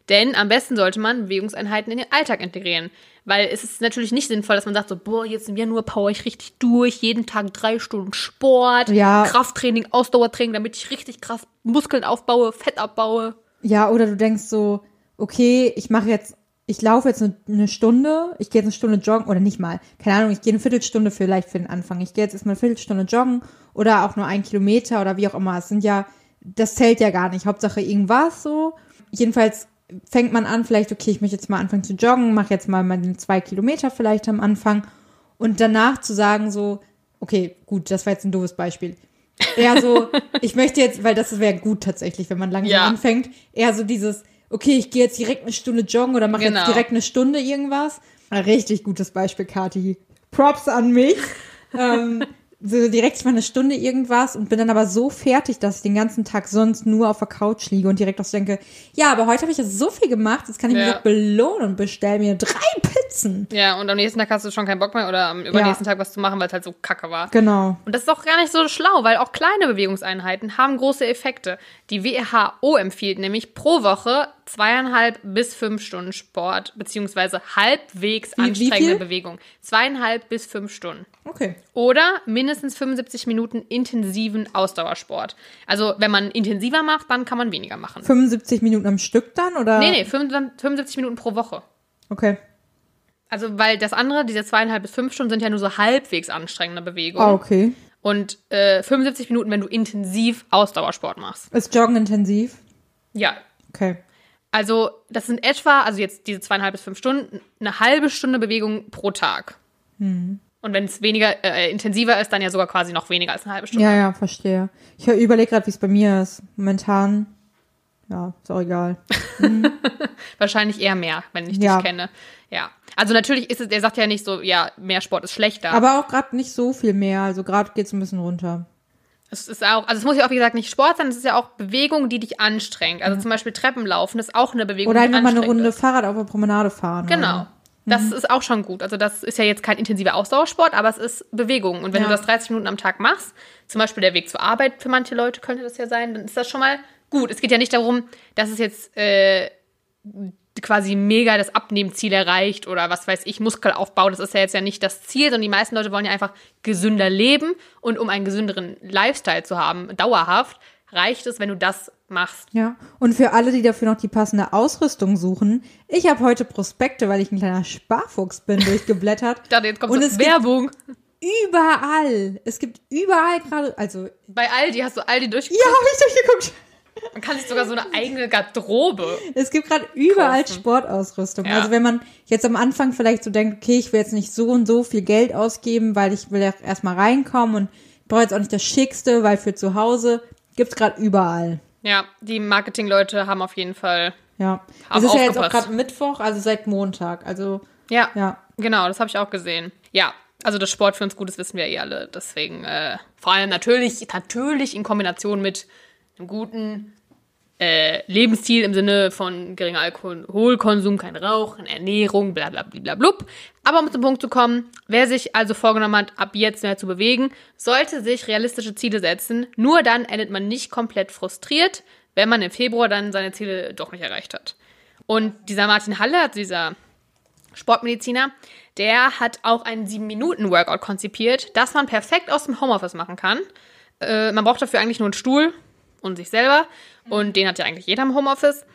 Denn am besten sollte man Bewegungseinheiten in den Alltag integrieren. Weil es ist natürlich nicht sinnvoll, dass man sagt so, boah, jetzt im Januar power ich richtig durch, jeden Tag drei Stunden Sport, Ja. Krafttraining, Ausdauertraining, damit ich richtig krass Muskeln aufbaue, Fett abbaue. Ja, oder du denkst so, okay, ich mache jetzt, ich laufe jetzt eine, eine Stunde, ich gehe jetzt eine Stunde joggen, oder nicht mal, keine Ahnung, ich gehe eine Viertelstunde vielleicht für den Anfang. Ich gehe jetzt erstmal eine Viertelstunde joggen oder auch nur ein Kilometer oder wie auch immer. Es sind ja, das zählt ja gar nicht. Hauptsache irgendwas so. Jedenfalls fängt man an, vielleicht, okay, ich möchte jetzt mal anfangen zu joggen, mache jetzt mal meine zwei Kilometer vielleicht am Anfang und danach zu sagen so, okay, gut, das war jetzt ein doofes Beispiel. Eher so, ich möchte jetzt, weil das wäre gut tatsächlich, wenn man langsam Ja. anfängt, eher so dieses, okay, ich gehe jetzt direkt eine Stunde joggen oder mache Genau. jetzt direkt eine Stunde irgendwas. Ein richtig gutes Beispiel, Kati. Props an mich. ähm, so direkt mal eine Stunde irgendwas und bin dann aber so fertig, dass ich den ganzen Tag sonst nur auf der Couch liege und direkt auch so denke, ja, aber heute habe ich jetzt so viel gemacht, jetzt kann ich mich Ja. auch belohnen und bestell mir drei Pizzen. Ja, und am nächsten Tag hast du schon keinen Bock mehr oder am übernächsten Tag was zu machen, weil es halt so kacke war. Genau. Und das ist auch gar nicht so schlau, weil auch kleine Bewegungseinheiten haben große Effekte. Die WHO empfiehlt nämlich pro Woche zweieinhalb bis fünf Stunden Sport, beziehungsweise halbwegs Wie- wie anstrengende viel? Bewegung. Zweieinhalb bis fünf Stunden. Okay. Oder mindestens 75 Minuten intensiven Ausdauersport. Also, wenn man intensiver macht, dann kann man weniger machen. 75 Minuten am Stück dann oder? Nee, nee, 75 Minuten pro Woche. Okay. Also, weil das andere, diese zweieinhalb bis fünf Stunden, sind ja nur so halbwegs anstrengende Bewegungen. Ah, okay. Und äh, 75 Minuten, wenn du intensiv Ausdauersport machst. Ist Joggen intensiv? Ja. Okay. Also, das sind etwa, also jetzt diese zweieinhalb bis fünf Stunden, eine halbe Stunde Bewegung pro Tag. Hm. Und wenn es weniger, äh, intensiver ist, dann ja sogar quasi noch weniger als eine halbe Stunde. Ja, ja, verstehe. Ich überlege gerade, wie es bei mir ist. Momentan, ja, ist auch egal. Wahrscheinlich eher mehr, wenn ich Ja. dich kenne. Ja. Also natürlich ist es, er sagt ja nicht so, ja, mehr Sport ist schlechter. Aber auch gerade nicht so viel mehr. Also gerade geht es ein bisschen runter. Es ist auch, also es muss ja auch, wie gesagt, nicht Sport sein, es ist ja auch Bewegung, die dich anstrengt. Also zum Beispiel Treppenlaufen ist auch eine Bewegung, Oder einfach mal eine Runde ist. Fahrrad auf der Promenade fahren. Genau. Oder? Das Mhm. ist auch schon gut. Also das ist ja jetzt kein intensiver Ausdauersport, aber es ist Bewegung. Und wenn Ja. du das 30 Minuten am Tag machst, zum Beispiel der Weg zur Arbeit für manche Leute könnte das ja sein, dann ist das schon mal gut. Es geht ja nicht darum, dass es jetzt äh, quasi mega das Abnehmziel erreicht oder was weiß ich, Muskelaufbau. Das ist ja jetzt ja nicht das Ziel, sondern die meisten Leute wollen ja einfach gesünder leben. Und um einen gesünderen Lifestyle zu haben, dauerhaft, reicht es, wenn du das machst. Ja, und für alle, die dafür noch die passende Ausrüstung suchen, ich habe heute Prospekte, weil ich ein kleiner Sparfuchs bin, durchgeblättert. Ich dachte, jetzt kommt Und so es Werbung. überall. Es gibt überall gerade, also, ja, Bei Aldi hast du Aldi durchgeguckt. habe ich durchgeguckt. Man kann sich sogar so eine eigene Garderobe. Es gibt gerade überall Kaufen. Sportausrüstung. Ja. Also wenn man jetzt am Anfang vielleicht so denkt, okay, ich will jetzt nicht so und so viel Geld ausgeben, weil ich will ja erstmal reinkommen und brauche jetzt auch nicht das Schickste, weil für zu Hause gibt's gerade überall. Ja, die Marketingleute haben auf jeden Fall. Ja. Es ist ja jetzt auch aufgepasst. gerade Mittwoch, also seit Montag. Also Ja, ja. genau, das habe ich auch gesehen. Ja, also das Sport für uns gut ist, wissen wir eh alle. Deswegen, äh, vor allem natürlich, natürlich in Kombination mit einem guten äh, Lebensstil im Sinne von geringer Alkoholkonsum, kein Rauchen, Ernährung, bla bla bla bla blub. Aber um zum Punkt zu kommen, wer sich also vorgenommen hat, ab jetzt mehr zu bewegen, sollte sich realistische Ziele setzen. Nur dann endet man nicht komplett frustriert, wenn man im Februar dann seine Ziele doch nicht erreicht hat. Und dieser Martin Halle, also dieser Sportmediziner, der hat auch einen 7-Minuten-Workout konzipiert, das man perfekt aus dem Homeoffice machen kann. Äh, man braucht dafür eigentlich nur einen Stuhl und sich selber. Und den hat ja eigentlich jeder im Homeoffice.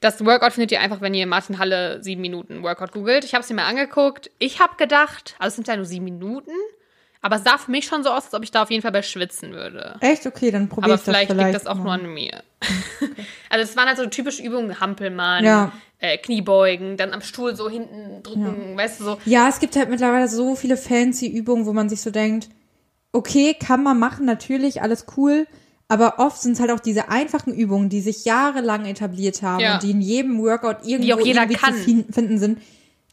Das Workout findet ihr einfach, wenn ihr Martin Halle 7 Minuten Workout googelt. Ich habe es mir mal angeguckt. Ich habe gedacht, also es sind ja nur 7 Minuten, aber es sah für mich schon so aus, als ob ich da auf jeden Fall bei schwitzen würde. Echt? Okay, dann probiere Aber ich das vielleicht, vielleicht. liegt das auch mal. nur an mir. also es waren halt so typische Übungen, Hampelmann, Ja. äh, Kniebeugen, dann am Stuhl so hinten drücken, weißt du so. Ja, es gibt halt mittlerweile so viele fancy Übungen, wo man sich so denkt, okay, kann man machen, natürlich, alles cool. Aber oft sind es halt auch diese einfachen Übungen, die sich jahrelang etabliert haben Ja. und die in jedem Workout irgendwo irgendwie kann. zu fin- finden sind.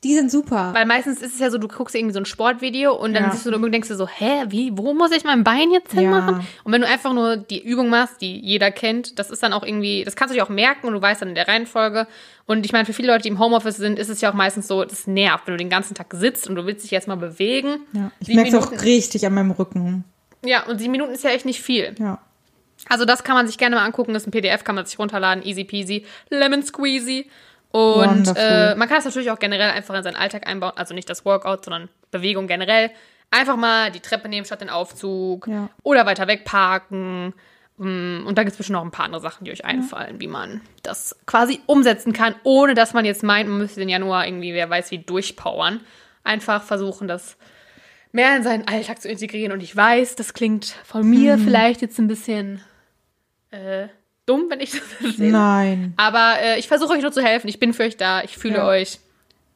Die sind super. Weil meistens ist es ja so, du guckst irgendwie so ein Sportvideo und dann Ja. siehst du und denkst du so, hä, wie, wo muss ich mein Bein jetzt hinmachen? Und wenn du einfach nur die Übung machst, die jeder kennt, das ist dann auch irgendwie, das kannst du dir auch merken und du weißt dann in der Reihenfolge. Und ich meine, für viele Leute, die im Homeoffice sind, ist es ja auch meistens so, das nervt, wenn du den ganzen Tag sitzt und du willst dich jetzt mal bewegen. ja, ich merke es auch richtig an meinem Rücken. Ja, und sieben Minuten ist ja echt nicht viel. Ja. Also das kann man sich gerne mal angucken. Das ist ein PDF, kann man sich runterladen. Easy peasy, lemon squeezy. Und äh, man kann es natürlich auch generell einfach in seinen Alltag einbauen. Also nicht das Workout, sondern Bewegung generell. Einfach mal die Treppe nehmen statt den Aufzug. Ja. Oder weiter weg parken. Mm, Und da gibt es bestimmt noch ein paar andere Sachen, die euch einfallen, wie man das quasi umsetzen kann, ohne dass man jetzt meint, man müsste den Januar irgendwie, wer weiß wie, durchpowern. Einfach versuchen, das mehr in seinen Alltag zu integrieren. Und ich weiß, das klingt von mir Mhm. vielleicht jetzt ein bisschen äh, dumm, wenn ich das erzähle. Nein. Aber äh, ich versuche euch nur zu helfen. Ich bin für euch da. Ich fühle Ja. euch.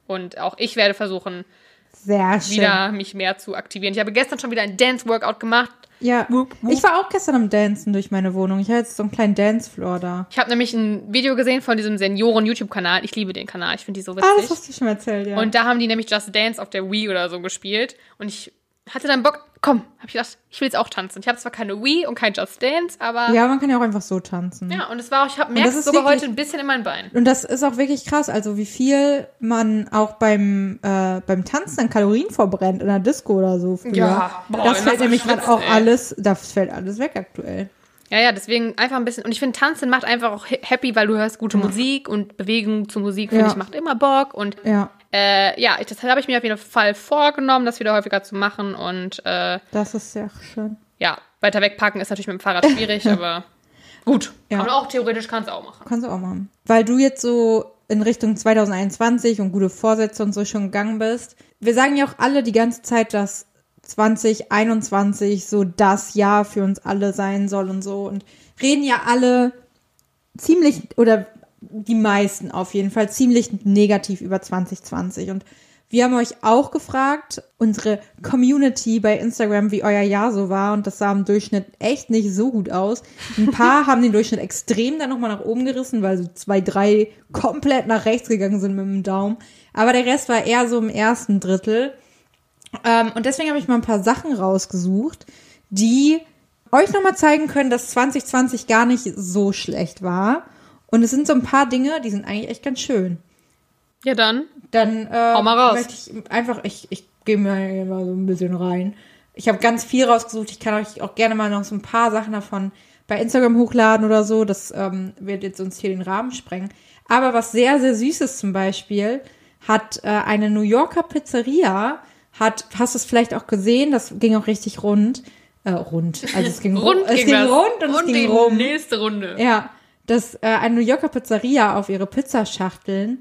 Und auch ich werde versuchen, Sehr schön. wieder mich mehr zu aktivieren. Ich habe gestern schon wieder ein Dance-Workout gemacht. Ja. Wup, wup. Ich war auch gestern am Dancen durch meine Wohnung. Ich habe jetzt so einen kleinen Dancefloor da. Ich habe nämlich ein Video gesehen von diesem Senioren-YouTube-Kanal. Ich liebe den Kanal. Ich finde die so Ah, das witzig. hast du schon erzählt, ja. Und da haben die nämlich Just Dance auf der Wii oder so gespielt. Und ich hatte dann Bock, komm, habe ich gedacht, ich will jetzt auch tanzen. Ich habe zwar keine Wii und kein Just Dance, aber ja, ja, man kann ja auch einfach so tanzen. und es war auch, ich habe das ist sogar wirklich- heute ein bisschen in mein Bein. Und das ist auch wirklich krass, also wie viel man auch beim, äh, beim Tanzen an Kalorien verbrennt in der Disco oder so früher. Ja, boah, das fällt nämlich gerade auch ey. alles, das fällt alles weg aktuell. Ja, ja, deswegen einfach ein bisschen. Und ich finde, Tanzen macht einfach auch ha- happy, weil du hörst gute Musik und Bewegung zu Musik, finde Ja. ich, macht immer Bock. Und Ja, äh, ja, ich, das habe ich mir auf jeden Fall vorgenommen, das wieder häufiger zu machen. Und äh, das ist sehr schön. ja, weiter wegpacken ist natürlich mit dem Fahrrad schwierig, aber gut. Ja. Aber auch theoretisch kannst du auch machen. Kannst du auch machen. Weil du jetzt so in Richtung 2021 und gute Vorsätze und so schon gegangen bist. Wir sagen ja auch alle die ganze Zeit, dass 2021 so das Jahr für uns alle sein soll und so und reden ja alle ziemlich oder die meisten auf jeden Fall ziemlich negativ über 2020 und wir haben euch auch gefragt, unsere Community bei Instagram, wie euer Jahr so war. Und das sah im Durchschnitt echt nicht so gut aus. Ein paar haben den Durchschnitt extrem dann nochmal nach oben gerissen, weil so zwei, drei komplett nach rechts gegangen sind mit dem Daumen. Aber der Rest war eher so im ersten Drittel. Ähm, und deswegen habe ich mal ein paar Sachen rausgesucht, die euch nochmal zeigen können, dass 2020 gar nicht so schlecht war. Und es sind so ein paar Dinge, die sind eigentlich echt ganz schön. Ja, dann. Dann äh, Hau mal raus. möchte ich einfach, ich, ich gehe mir mal so ein bisschen rein. Ich habe ganz viel rausgesucht. Ich kann euch auch gerne mal noch so ein paar Sachen davon bei Instagram hochladen oder so. Das ähm, wird jetzt uns hier den Rahmen sprengen. Aber was sehr, sehr Süßes zum Beispiel, hat äh, eine New Yorker Pizzeria, hat, hast du es vielleicht auch gesehen, das ging auch richtig rund. Äh, rund. Also es ging Rund es ging das. rund und, es ging die rum. nächste Runde. Ja, dass äh, eine New Yorker Pizzeria auf ihre Pizzaschachteln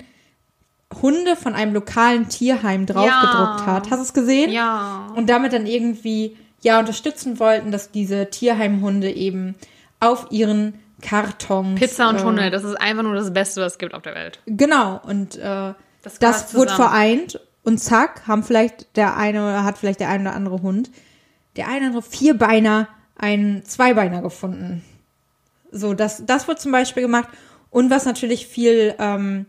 Hunde von einem lokalen Tierheim draufgedruckt Ja. hat. Hast du es gesehen? Ja. Und damit dann irgendwie ja unterstützen wollten, dass diese Tierheimhunde eben auf ihren Kartons Pizza und äh, Hunde, das ist einfach nur das Beste, was es gibt auf der Welt. Genau und äh, Das das, wurde vereint und zack haben vielleicht der eine oder hat vielleicht der eine oder andere Hund, der eine oder andere Vierbeiner einen Zweibeiner gefunden. So, das, das wurde zum Beispiel gemacht. Und was natürlich viel, ähm,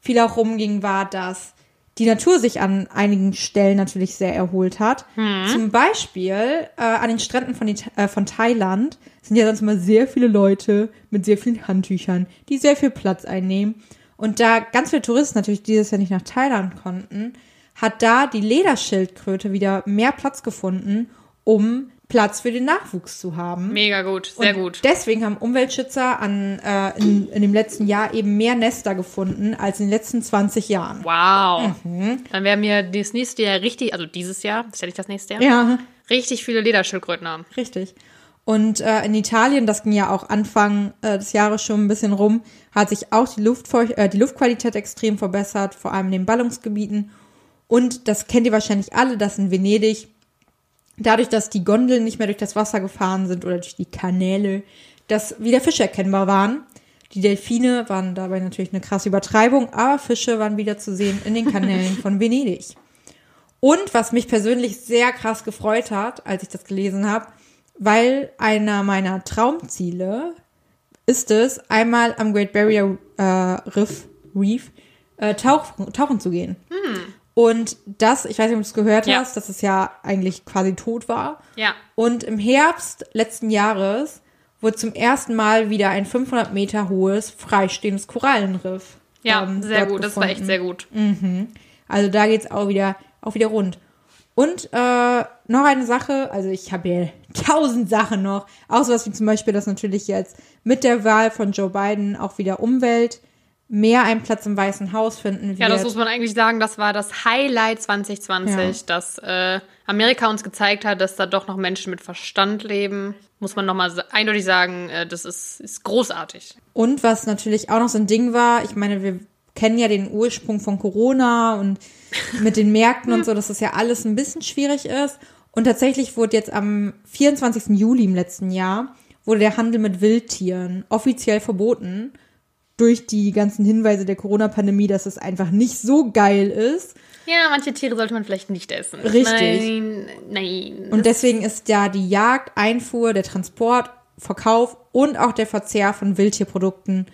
viel auch rumging, war, dass die Natur sich an einigen Stellen natürlich sehr erholt hat. Zum Beispiel äh, an den Stränden von, Ita- äh, von Thailand sind ja sonst immer sehr viele Leute mit sehr vielen Handtüchern, die sehr viel Platz einnehmen. Und da ganz viele Touristen natürlich dieses Jahr nicht nach Thailand konnten, hat da die Lederschildkröte wieder mehr Platz gefunden, um Platz für den Nachwuchs zu haben. Mega gut, sehr Und gut. Deswegen haben Umweltschützer an, äh, in, in dem letzten Jahr eben mehr Nester gefunden als in den letzten 20 Jahren. Wow. Mhm. Dann werden wir das nächste Jahr richtig, also dieses Jahr, das ist ja nicht das nächste Jahr, Ja, richtig viele Lederschildkröten haben. richtig. Und äh, in Italien, das ging ja auch Anfang äh, des Jahres schon ein bisschen rum, hat sich auch die, Luftfeucht äh, die Luftqualität extrem verbessert, vor allem in den Ballungsgebieten. Und das kennt ihr wahrscheinlich alle, dass in Venedig dadurch, dass die Gondeln nicht mehr durch das Wasser gefahren sind oder durch die Kanäle, dass wieder Fische erkennbar waren. Die Delfine waren dabei natürlich eine krasse Übertreibung, aber Fische waren wieder zu sehen in den Kanälen von Venedig. Und was mich persönlich sehr krass gefreut hat, als ich das gelesen habe, weil einer meiner Traumziele ist es, einmal am Great Barrier äh, Riff, Reef äh, tauch, tauchen zu gehen. Und das, ich weiß nicht, ob du es gehört Ja. hast, dass es ja eigentlich quasi tot war. Ja. Und im Herbst letzten Jahres wurde zum ersten Mal wieder ein 500 Meter hohes, freistehendes Korallenriff. Ja, ähm, sehr gut, das war echt gefunden. sehr gut. Also da geht's auch wieder, auch wieder rund. Und äh, noch eine Sache, also ich habe hier tausend Sachen noch, auch sowas wie zum Beispiel, dass natürlich jetzt mit der Wahl von Joe Biden auch wieder Umwelt mehr einen Platz im Weißen Haus finden wird. Ja, das muss man eigentlich sagen, das war das Highlight 2020, Ja. dass äh, Amerika uns gezeigt hat, dass da doch noch Menschen mit Verstand leben. Muss man nochmal eindeutig sagen, äh, das ist, ist großartig. Und was natürlich auch noch so ein Ding war, ich meine, wir kennen ja den Ursprung von Corona und mit den Märkten und so, dass das ja alles ein bisschen schwierig ist. Und tatsächlich wurde jetzt am 24. Juli im letzten Jahr, wurde der Handel mit Wildtieren offiziell verboten durch die ganzen Hinweise der Corona-Pandemie, dass es einfach nicht so geil ist. Ja, manche Tiere sollte man vielleicht nicht essen. Richtig. Nein, nein. Und deswegen ist ja die Jagd, Einfuhr, der Transport, Verkauf und auch der Verzehr von Wildtierprodukten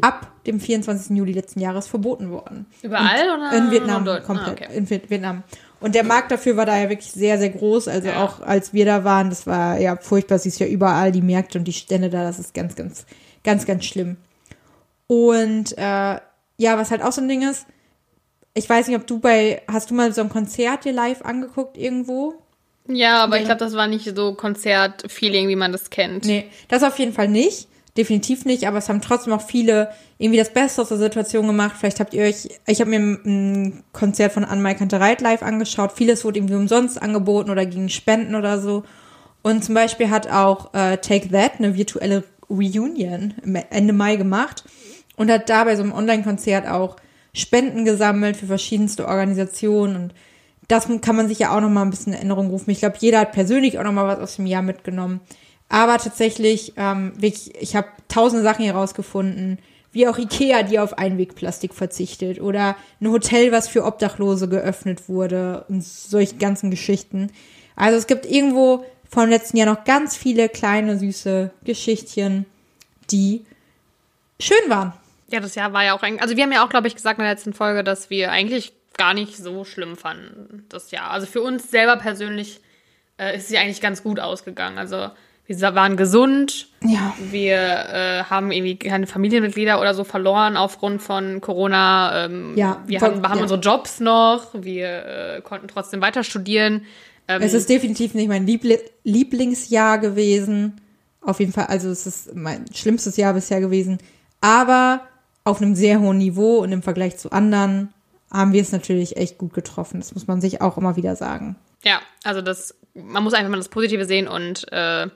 ab dem 24. Juli letzten Jahres verboten worden. Überall Und oder In Vietnam, komplett. Ah, okay. In Vi- Vietnam. Und der Markt dafür war da ja wirklich sehr, sehr groß. Also Ja. auch als wir da waren, das war ja furchtbar. Siehst ja überall die Märkte und die Stände da. Das ist ganz, ganz, ganz, ganz schlimm. Und äh, ja, was halt auch so ein Ding ist, ich weiß nicht, ob du bei, hast du mal so ein Konzert dir live angeguckt irgendwo? Ja, aber ich Ja. glaube, das war nicht so Konzert-Feeling, wie man das kennt. Nee, das auf jeden Fall nicht. Definitiv nicht, aber es haben trotzdem auch viele irgendwie das Beste aus der Situation gemacht. Vielleicht habt ihr euch, ich habe mir ein Konzert von Anne Kantereit live angeschaut. Vieles wurde irgendwie umsonst angeboten oder gegen Spenden oder so. Und zum Beispiel hat auch äh, Take That eine virtuelle Reunion Ende Mai gemacht und hat da bei so einem Online-Konzert auch Spenden gesammelt für verschiedenste Organisationen und das kann man sich ja auch noch mal ein bisschen in Erinnerung rufen. Ich glaube, jeder hat persönlich auch noch mal was aus dem Jahr mitgenommen. Aber tatsächlich, ähm, wirklich, ich habe tausende Sachen herausgefunden, wie auch Ikea, die auf Einwegplastik verzichtet oder ein Hotel, was für Obdachlose geöffnet wurde und solche ganzen Geschichten. Also es gibt irgendwo vom letzten Jahr noch ganz viele kleine, süße Geschichtchen, die schön waren. Ja, das Jahr war ja auch eigentlich, also wir haben ja auch, glaube ich, gesagt in der letzten Folge, dass wir eigentlich gar nicht so schlimm fanden, das Jahr. Also für uns selber persönlich äh, ist sie eigentlich ganz gut ausgegangen. Also wir waren gesund. Ja. Wir äh, haben irgendwie keine Familienmitglieder oder so verloren aufgrund von Corona. Ähm, Ja, Wir haben, haben ja. unsere Jobs noch. Wir äh, konnten trotzdem weiter studieren. Ähm, Es ist definitiv nicht mein Liebli Lieblingsjahr gewesen. Auf jeden Fall, also es ist mein schlimmstes Jahr bisher gewesen. Aber auf einem sehr hohen Niveau und im Vergleich zu anderen haben wir es natürlich echt gut getroffen. Das muss man sich auch immer wieder sagen. Ja, also das, man muss einfach mal das Positive sehen und äh,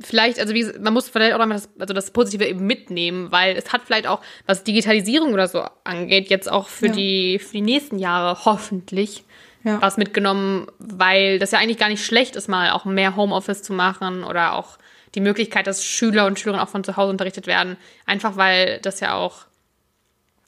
vielleicht, also wie, man muss vielleicht auch mal das, also das Positive eben mitnehmen, weil es hat vielleicht auch, was Digitalisierung oder so angeht, jetzt auch für Ja. die für die nächsten Jahre hoffentlich Ja. was mitgenommen, weil das ja eigentlich gar nicht schlecht ist, mal auch mehr Homeoffice zu machen oder auch die Möglichkeit, dass Schüler und Schülerinnen auch von zu Hause unterrichtet werden, einfach weil das ja auch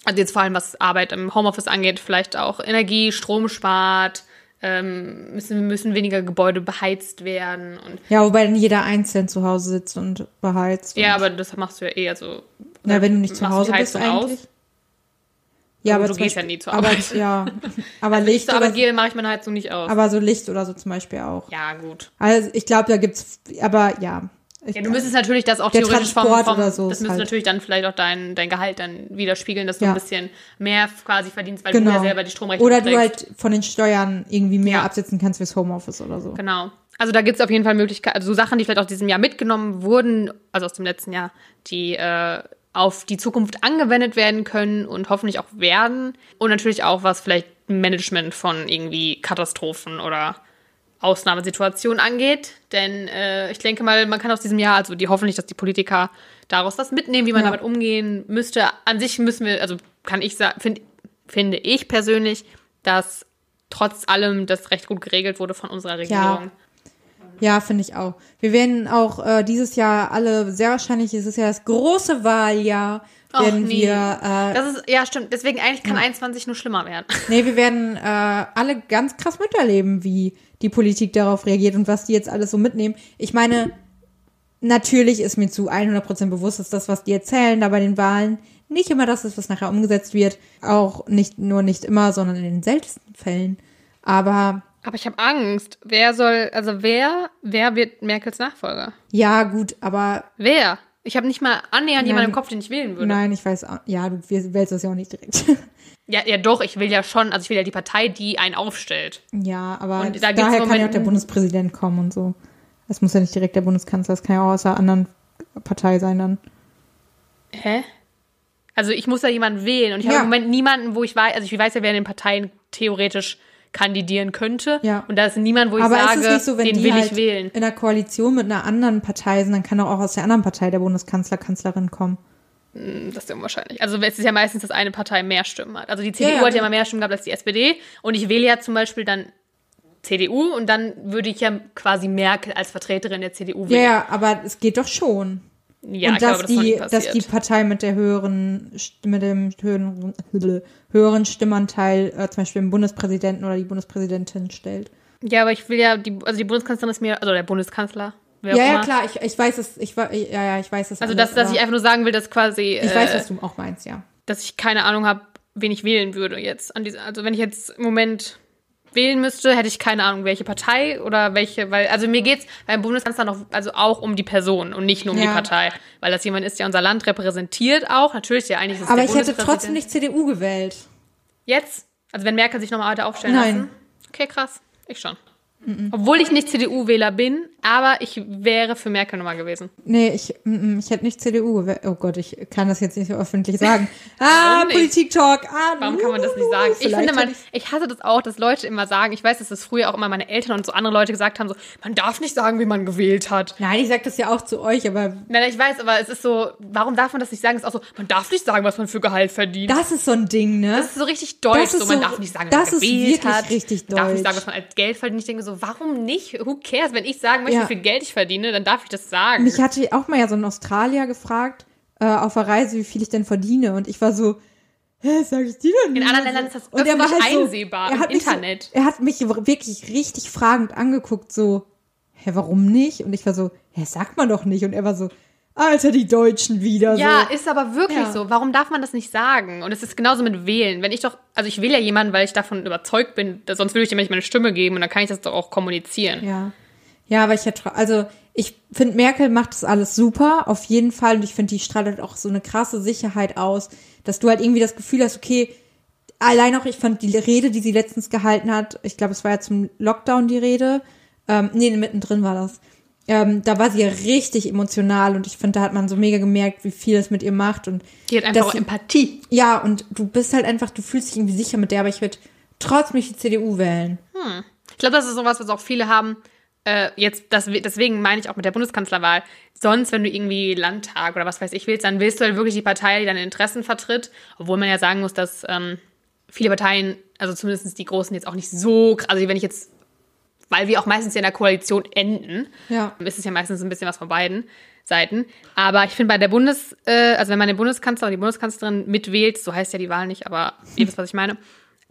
also jetzt vor allem was Arbeit im Homeoffice angeht, vielleicht auch Energie, Strom spart, ähm, müssen, müssen weniger Gebäude beheizt werden. Und, Ja, wobei dann jeder einzeln zu Hause sitzt und beheizt. ja, und, aber das machst du ja eh. Also, na, wenn du nicht zu machst Hause bist Heizung aus? eigentlich. Ja, Aber aber du gehst ja Beispiel- nie zur aber, Arbeit. Ja, aber ich Licht oder, gehe, mache ich meine Heizung nicht aus. aber so Licht oder so zum Beispiel auch. ja, gut. Also ich glaube, da gibt's, aber ja. Ich, Ja, du müsstest natürlich das auch theoretisch vom, Transport vom oder so das müsste halt- natürlich dann vielleicht auch dein, dein Gehalt dann widerspiegeln, dass du Ja. ein bisschen mehr quasi verdienst, weil du genau. ja selber die Stromrechnung Oder du trägst. halt von den Steuern irgendwie mehr Ja. absetzen kannst fürs Homeoffice oder so. Genau. Also da gibt es auf jeden Fall Möglichkeiten, also so Sachen, die vielleicht aus diesem Jahr mitgenommen wurden, also aus dem letzten Jahr, die äh, auf die Zukunft angewendet werden können und hoffentlich auch werden. Und natürlich auch was vielleicht Management von irgendwie Katastrophen oder Ausnahmesituationen angeht. Denn äh, ich denke mal, man kann aus diesem Jahr, also die hoffentlich, dass die Politiker daraus was mitnehmen, wie man Ja. damit umgehen müsste. An sich müssen wir, also kann ich sagen, find, finde ich persönlich, dass trotz allem das recht gut geregelt wurde von unserer Regierung. Ja, finde ich auch. Wir werden auch äh, dieses Jahr alle, sehr wahrscheinlich ist es ja das große Wahljahr, werden nee. wir, äh, Das ist, ja, stimmt. Deswegen eigentlich kann 21 nur schlimmer werden. nee, wir werden äh, alle ganz krass miterleben, wie die Politik darauf reagiert und was die jetzt alles so mitnehmen. Ich meine, natürlich ist mir zu 100% bewusst, dass das, was die erzählen, da bei den Wahlen nicht immer das ist, was nachher umgesetzt wird. Auch nicht, nur nicht immer, sondern in den seltensten Fällen. Aber Aber ich habe Angst. Wer soll, also wer, wer wird Merkels Nachfolger? ja, gut, aber Wer? Ich habe nicht mal annähernd jemanden im Kopf, den ich wählen würde. nein, ich weiß auch, ja, du wählst das ja auch nicht direkt. Ja, ja, doch, ich will ja schon, also ich will ja die Partei, die einen aufstellt. Ja, aber Und da daher kann ja auch der Bundespräsident kommen und so. Es muss ja nicht direkt der Bundeskanzler, es kann ja auch aus einer anderen Partei sein dann. Hä? Also ich muss da jemanden wählen und ich habe Ja. im Moment niemanden, wo ich weiß, also ich weiß ja, wer in den Parteien theoretisch kandidieren könnte. Ja. Und da ist niemand, wo ich aber sage, so, wenn den will halt ich wählen. in einer Koalition mit einer anderen Partei sind, dann kann auch aus der anderen Partei der Bundeskanzler, Kanzlerin kommen. Das ist unwahrscheinlich. Also es ist ja meistens, dass eine Partei mehr Stimmen hat. Also die CDU Ja, ja, hat ja immer mehr Stimmen gehabt als die SPD. Und ich wähle ja zum Beispiel dann CDU und dann würde ich ja quasi Merkel als Vertreterin der CDU Ja, wählen. ja, aber es geht doch schon. Ja, und ich dass, glaube, das die, dass die Partei mit der höheren, mit dem höheren, höheren Stimmanteil äh, zum Beispiel den Bundespräsidenten oder die Bundespräsidentin stellt. ja, aber ich will ja, die, also die Bundeskanzlerin ist mir, also der Bundeskanzler, wer Ja, ja, klar, ich, ich weiß es, ich, ja, ja, ich weiß es. Also, alles, dass, dass ich einfach nur sagen will, dass quasi, ich äh, weiß, was du auch meinst, ja. dass ich keine Ahnung habe, wen ich wählen würde jetzt. An diese, also wenn ich jetzt im Moment wählen müsste, hätte ich keine Ahnung, welche Partei oder welche, weil, also mir geht's beim Bundeskanzler noch, also auch um die Person und nicht nur um die Ja. Partei. Weil das jemand ist, der unser Land repräsentiert auch. Natürlich, ja, eigentlich ist es Aber ich hätte trotzdem nicht CDU gewählt. Jetzt? Also wenn Merkel sich nochmal weiter aufstellen Nein. lassen? Okay, krass. Ich schon. Obwohl ich nicht CDU-Wähler bin, aber ich wäre für Merkel nochmal gewesen. Nee, ich, mm, mm, ich hätte nicht CDU gewählt. Oh Gott, ich kann das jetzt nicht so öffentlich sagen. Ah? Politik-Talk. Ah, Warum kann man das nicht sagen? Ich finde, man, ich hasse das auch, dass Leute immer sagen, ich weiß, dass das früher auch immer meine Eltern und so andere Leute gesagt haben, so, man darf nicht sagen, wie man gewählt hat. Nein, ich sag das ja auch zu euch, aber Nein, ich weiß, aber es ist so, warum darf man das nicht sagen? Es ist auch so, man darf nicht sagen, was man für Gehalt verdient. das ist so ein Ding, ne? Das ist so richtig deutsch. Das ist so, man darf nicht sagen, das was man ist gewählt wirklich hat. richtig Man darf nicht deutsch. sagen, was man als Geld verdient. Ich denke so, warum nicht? Who cares? Wenn ich sagen möchte, Ja. wie viel Geld ich verdiene, dann darf ich das sagen. Mich hatte auch mal ja so ein Australier gefragt, äh, auf der Reise, wie viel ich denn verdiene. Und ich war so, hä, sag ich dir doch nicht. anderen Ländern ist das Und er war öffentlich halt so- einsehbar er im hat mich Internet. So, er hat mich wirklich richtig fragend angeguckt, so, hä, warum nicht? Und ich war so, hä, sagt man doch nicht. Und er war so, Alter, die Deutschen wieder. Ja, so. ist aber wirklich Ja. so. Warum darf man das nicht sagen? Und es ist genauso mit Wählen. Wenn ich doch, also ich wähle ja jemanden, weil ich davon überzeugt bin, dass- sonst würde ich dem nicht meine Stimme geben und dann kann ich das doch auch kommunizieren. Ja. Ja, aber ich hätte, also ich finde, Merkel macht das alles super, auf jeden Fall. Und ich finde, die strahlt halt auch so eine krasse Sicherheit aus, dass du halt irgendwie das Gefühl hast, okay, allein auch, ich fand die Rede, die sie letztens gehalten hat, ich glaube, es war ja zum Lockdown die Rede, ähm, nee, mittendrin war das. Ähm, da war sie ja richtig emotional und ich finde, da hat man so mega gemerkt, wie viel es mit ihr macht und Die hat einfach auch sie- Empathie. ja, und du bist halt einfach, du fühlst dich irgendwie sicher mit der, aber ich würde trotzdem nicht die CDU wählen. Ich glaube, das ist sowas, was auch viele haben. Äh, jetzt, das, deswegen meine ich auch mit der Bundeskanzlerwahl. Sonst, wenn du irgendwie Landtag oder was weiß ich willst, dann willst du halt wirklich die Partei, die deine Interessen vertritt. Obwohl man ja sagen muss, dass ähm, viele Parteien, also zumindest die großen, jetzt auch nicht so, krass- also wenn ich jetzt, weil wir auch meistens ja in der Koalition enden, Ja. ist es ja meistens ein bisschen was von beiden Seiten. Aber ich finde bei der Bundes, äh, also wenn man den Bundeskanzler oder die Bundeskanzlerin mitwählt, so heißt ja die Wahl nicht, aber ihr wisst, was ich meine,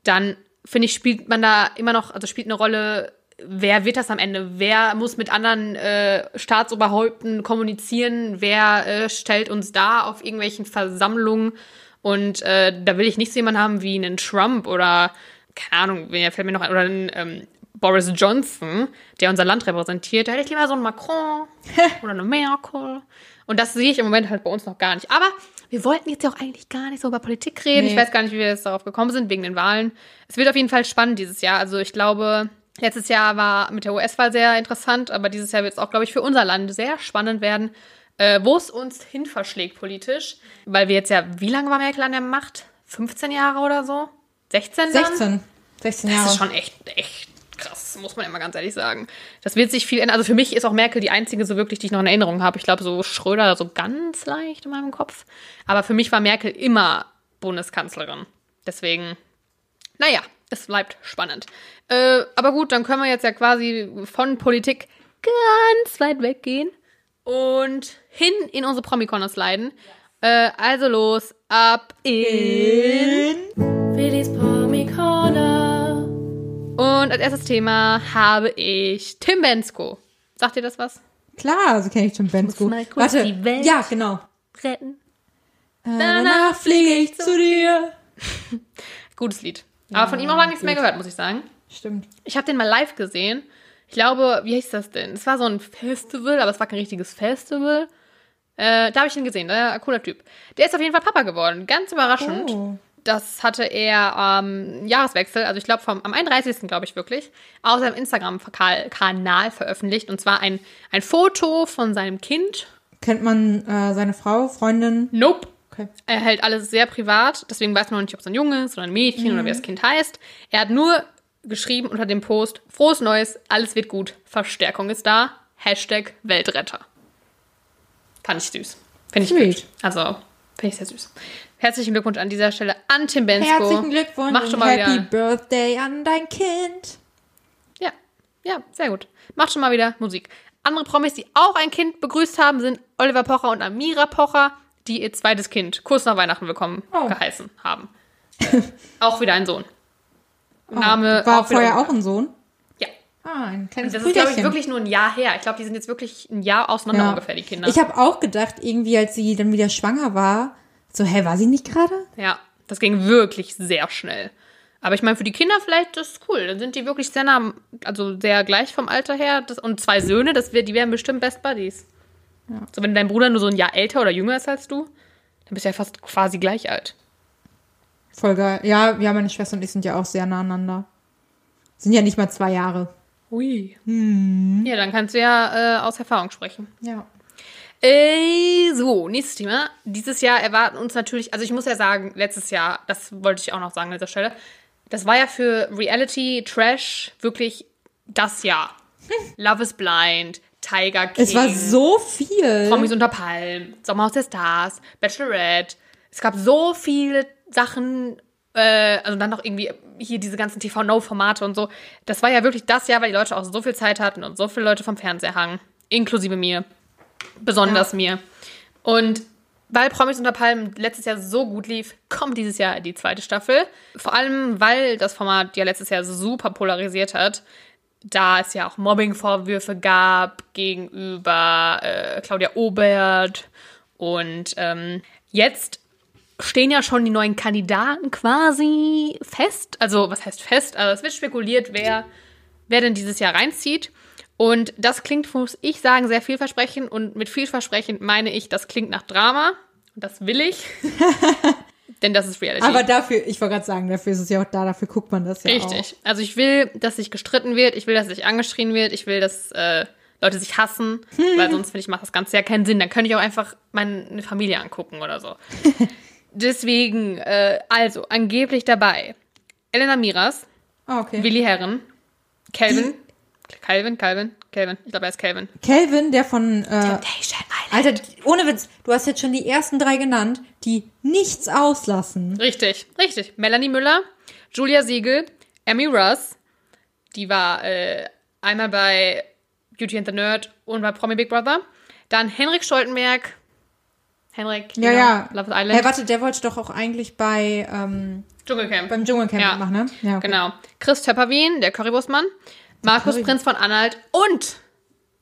dann finde ich, spielt man da immer noch, also spielt eine Rolle, wer wird das am Ende? Wer muss mit anderen äh, Staatsoberhäupten kommunizieren? Wer äh, stellt uns da auf irgendwelchen Versammlungen? Und äh, da will ich nicht so jemanden haben wie einen Trump oder, keine Ahnung, wer fällt mir noch ein, oder einen ähm, Boris Johnson, der unser Land repräsentiert. Da hätte ich lieber so einen Macron oder eine Merkel. Und das sehe ich im Moment halt bei uns noch gar nicht. Aber wir wollten jetzt ja auch eigentlich gar nicht so über Politik reden. Nee. Ich weiß gar nicht, wie wir jetzt darauf gekommen sind, wegen den Wahlen. Es wird auf jeden Fall spannend dieses Jahr. Also ich glaube, letztes Jahr war mit der US-Wahl sehr interessant, aber dieses Jahr wird es auch, glaube ich, für unser Land sehr spannend werden, äh, wo es uns hin verschlägt politisch. Weil wir jetzt ja, wie lange war Merkel an der Macht? 15 Jahre oder so? 16 dann? 16. 16 Das Jahre. ist schon echt, echt krass, muss man immer ganz ehrlich sagen. Das wird sich viel ändern. Also für mich ist auch Merkel die einzige so wirklich, die ich noch in Erinnerung habe. Ich glaube, so Schröder so ganz leicht in meinem Kopf. Aber für mich war Merkel immer Bundeskanzlerin. Deswegen, naja, es bleibt spannend. Äh, aber gut, dann können wir jetzt ja quasi von Politik ganz weit weggehen und hin in unsere Promi-Corner sliden. Äh, also los, ab in Willis Promi Corner. Und als erstes Thema habe ich Tim Bensko. Sagt ihr das was? Klar, so kenne ich Tim Bensko. mal kurz Warte, die Welt ja, genau. Retten. Danach fliege ich zu dir. Gutes Lied. Aber von ihm auch lange nichts mehr gehört, muss ich sagen. Stimmt. Ich habe den mal live gesehen. Ich glaube, wie hieß das denn? Es war so ein Festival, aber es war kein richtiges Festival. Äh, da habe ich ihn gesehen, der cooler Typ. Der ist auf jeden Fall Papa geworden. Ganz überraschend. Oh. Das hatte er am Jahreswechsel, also ich glaube am 31. glaube ich wirklich, auf seinem Instagram-Kanal veröffentlicht. Und zwar ein, ein Foto von seinem Kind. Kennt man äh, seine Frau, Freundin? Nope. Okay. Er hält alles sehr privat, deswegen weiß man noch nicht, ob es ein Junge ist oder ein Mädchen oder wie das Kind heißt. Er hat nur geschrieben unter dem Post, frohes Neues, alles wird gut, Verstärkung ist da, Hashtag Weltretter. Fand ich süß. Finde ich Sweet. gut. Also, finde ich sehr süß. Herzlichen Glückwunsch an dieser Stelle an Tim Bensko. Herzlichen Glückwunsch Macht schon mal Happy wieder. Birthday an dein Kind. Ja, ja, sehr gut. Macht schon mal wieder Musik. Andere Promis, die auch ein Kind begrüßt haben, sind Oliver Pocher und Amira Pocher, die ihr zweites Kind kurz nach Weihnachten willkommen Oh. geheißen haben. Auch wieder ein Sohn. Name War auch vorher auch ein Sohn? Ja. Ah, ein kleines Das ist, glaube ich, Brüderchen. wirklich nur ein Jahr her. Ich glaube, die sind jetzt wirklich ein Jahr auseinander Ja. ungefähr, die Kinder. Ich habe auch gedacht, irgendwie, als sie dann wieder schwanger war, so, hä, war sie nicht gerade? Ja, das ging wirklich sehr schnell. Aber ich meine, für die Kinder vielleicht das ist cool. Dann sind die wirklich sehr nah, also sehr gleich vom Alter her. Das, und zwei Söhne, das wär, die wären bestimmt Best Buddies. So, wenn dein Bruder nur so ein Jahr älter oder jünger ist als du, dann bist du ja fast quasi gleich alt. Voll geil. Ja, ja, meine Schwester und ich sind ja auch sehr nah aneinander. Sind ja nicht mal zwei Jahre. Ui. Hm. Ja, dann kannst du ja äh, aus Erfahrung sprechen. Ja. Äh, so, nächstes Thema. Dieses Jahr erwarten uns natürlich, also ich muss ja sagen, letztes Jahr, das wollte ich auch noch sagen an dieser Stelle, das war ja für Reality Trash wirklich das Jahr. Love is Blind, Tiger King. Es war so viel. Promis unter Palmen, Sommerhaus der Stars, Bachelorette. Es gab so viele Sachen, äh, also dann noch irgendwie hier diese ganzen TV-No-Formate und so. Das war ja wirklich das Jahr, weil die Leute auch so viel Zeit hatten und so viele Leute vom Fernseher hangen. Inklusive mir. Besonders mir. Und weil Promis unter Palmen letztes Jahr so gut lief, kommt dieses Jahr die zweite Staffel. Vor allem, weil das Format ja letztes Jahr super polarisiert hat. Da es ja auch Mobbing-Vorwürfe gab gegenüber äh, Claudia Obert. Und ähm, jetzt stehen ja schon die neuen Kandidaten quasi fest. Also, was heißt fest? Also, es wird spekuliert, wer, wer denn dieses Jahr reinzieht. Und das klingt, muss ich sagen, sehr vielversprechend. Und mit vielversprechend meine ich, das klingt nach Drama. Und das will ich. Denn das ist Reality. Aber dafür, ich wollte gerade sagen, dafür ist es ja auch da, dafür guckt man das ja Richtig. Also ich will, dass sich gestritten wird, ich will, dass sich angeschrien wird, ich will, dass äh, Leute sich hassen, weil sonst finde ich, macht das Ganze ja keinen Sinn. Dann könnte ich auch einfach meine Familie angucken oder so. Deswegen, äh, also, angeblich dabei Elena Miras, auch. Oh, okay. Willi Herren, Calvin, Calvin, Calvin, Calvin, ich glaube, er ist Calvin. Kelvin, der von, äh. Alter, ohne Witz, du hast jetzt schon die ersten drei genannt, die nichts auslassen. Richtig, richtig. Melanie Müller, Julia Siegel, Emmy Russ, die war äh, einmal bei Beauty and the Nerd und bei Promi Big Brother. Dann Henrik Stoltenberg. Henrik, Ja, genau, ja. Love Island. Hey, warte, der wollte doch auch eigentlich bei, ähm, Dschungelcamp. beim Dschungelcamp Ja. machen, ne? Ja, okay. Genau. Chris Töpperwien, der Currywurstmann. Markus Prinz von Anhalt. Und,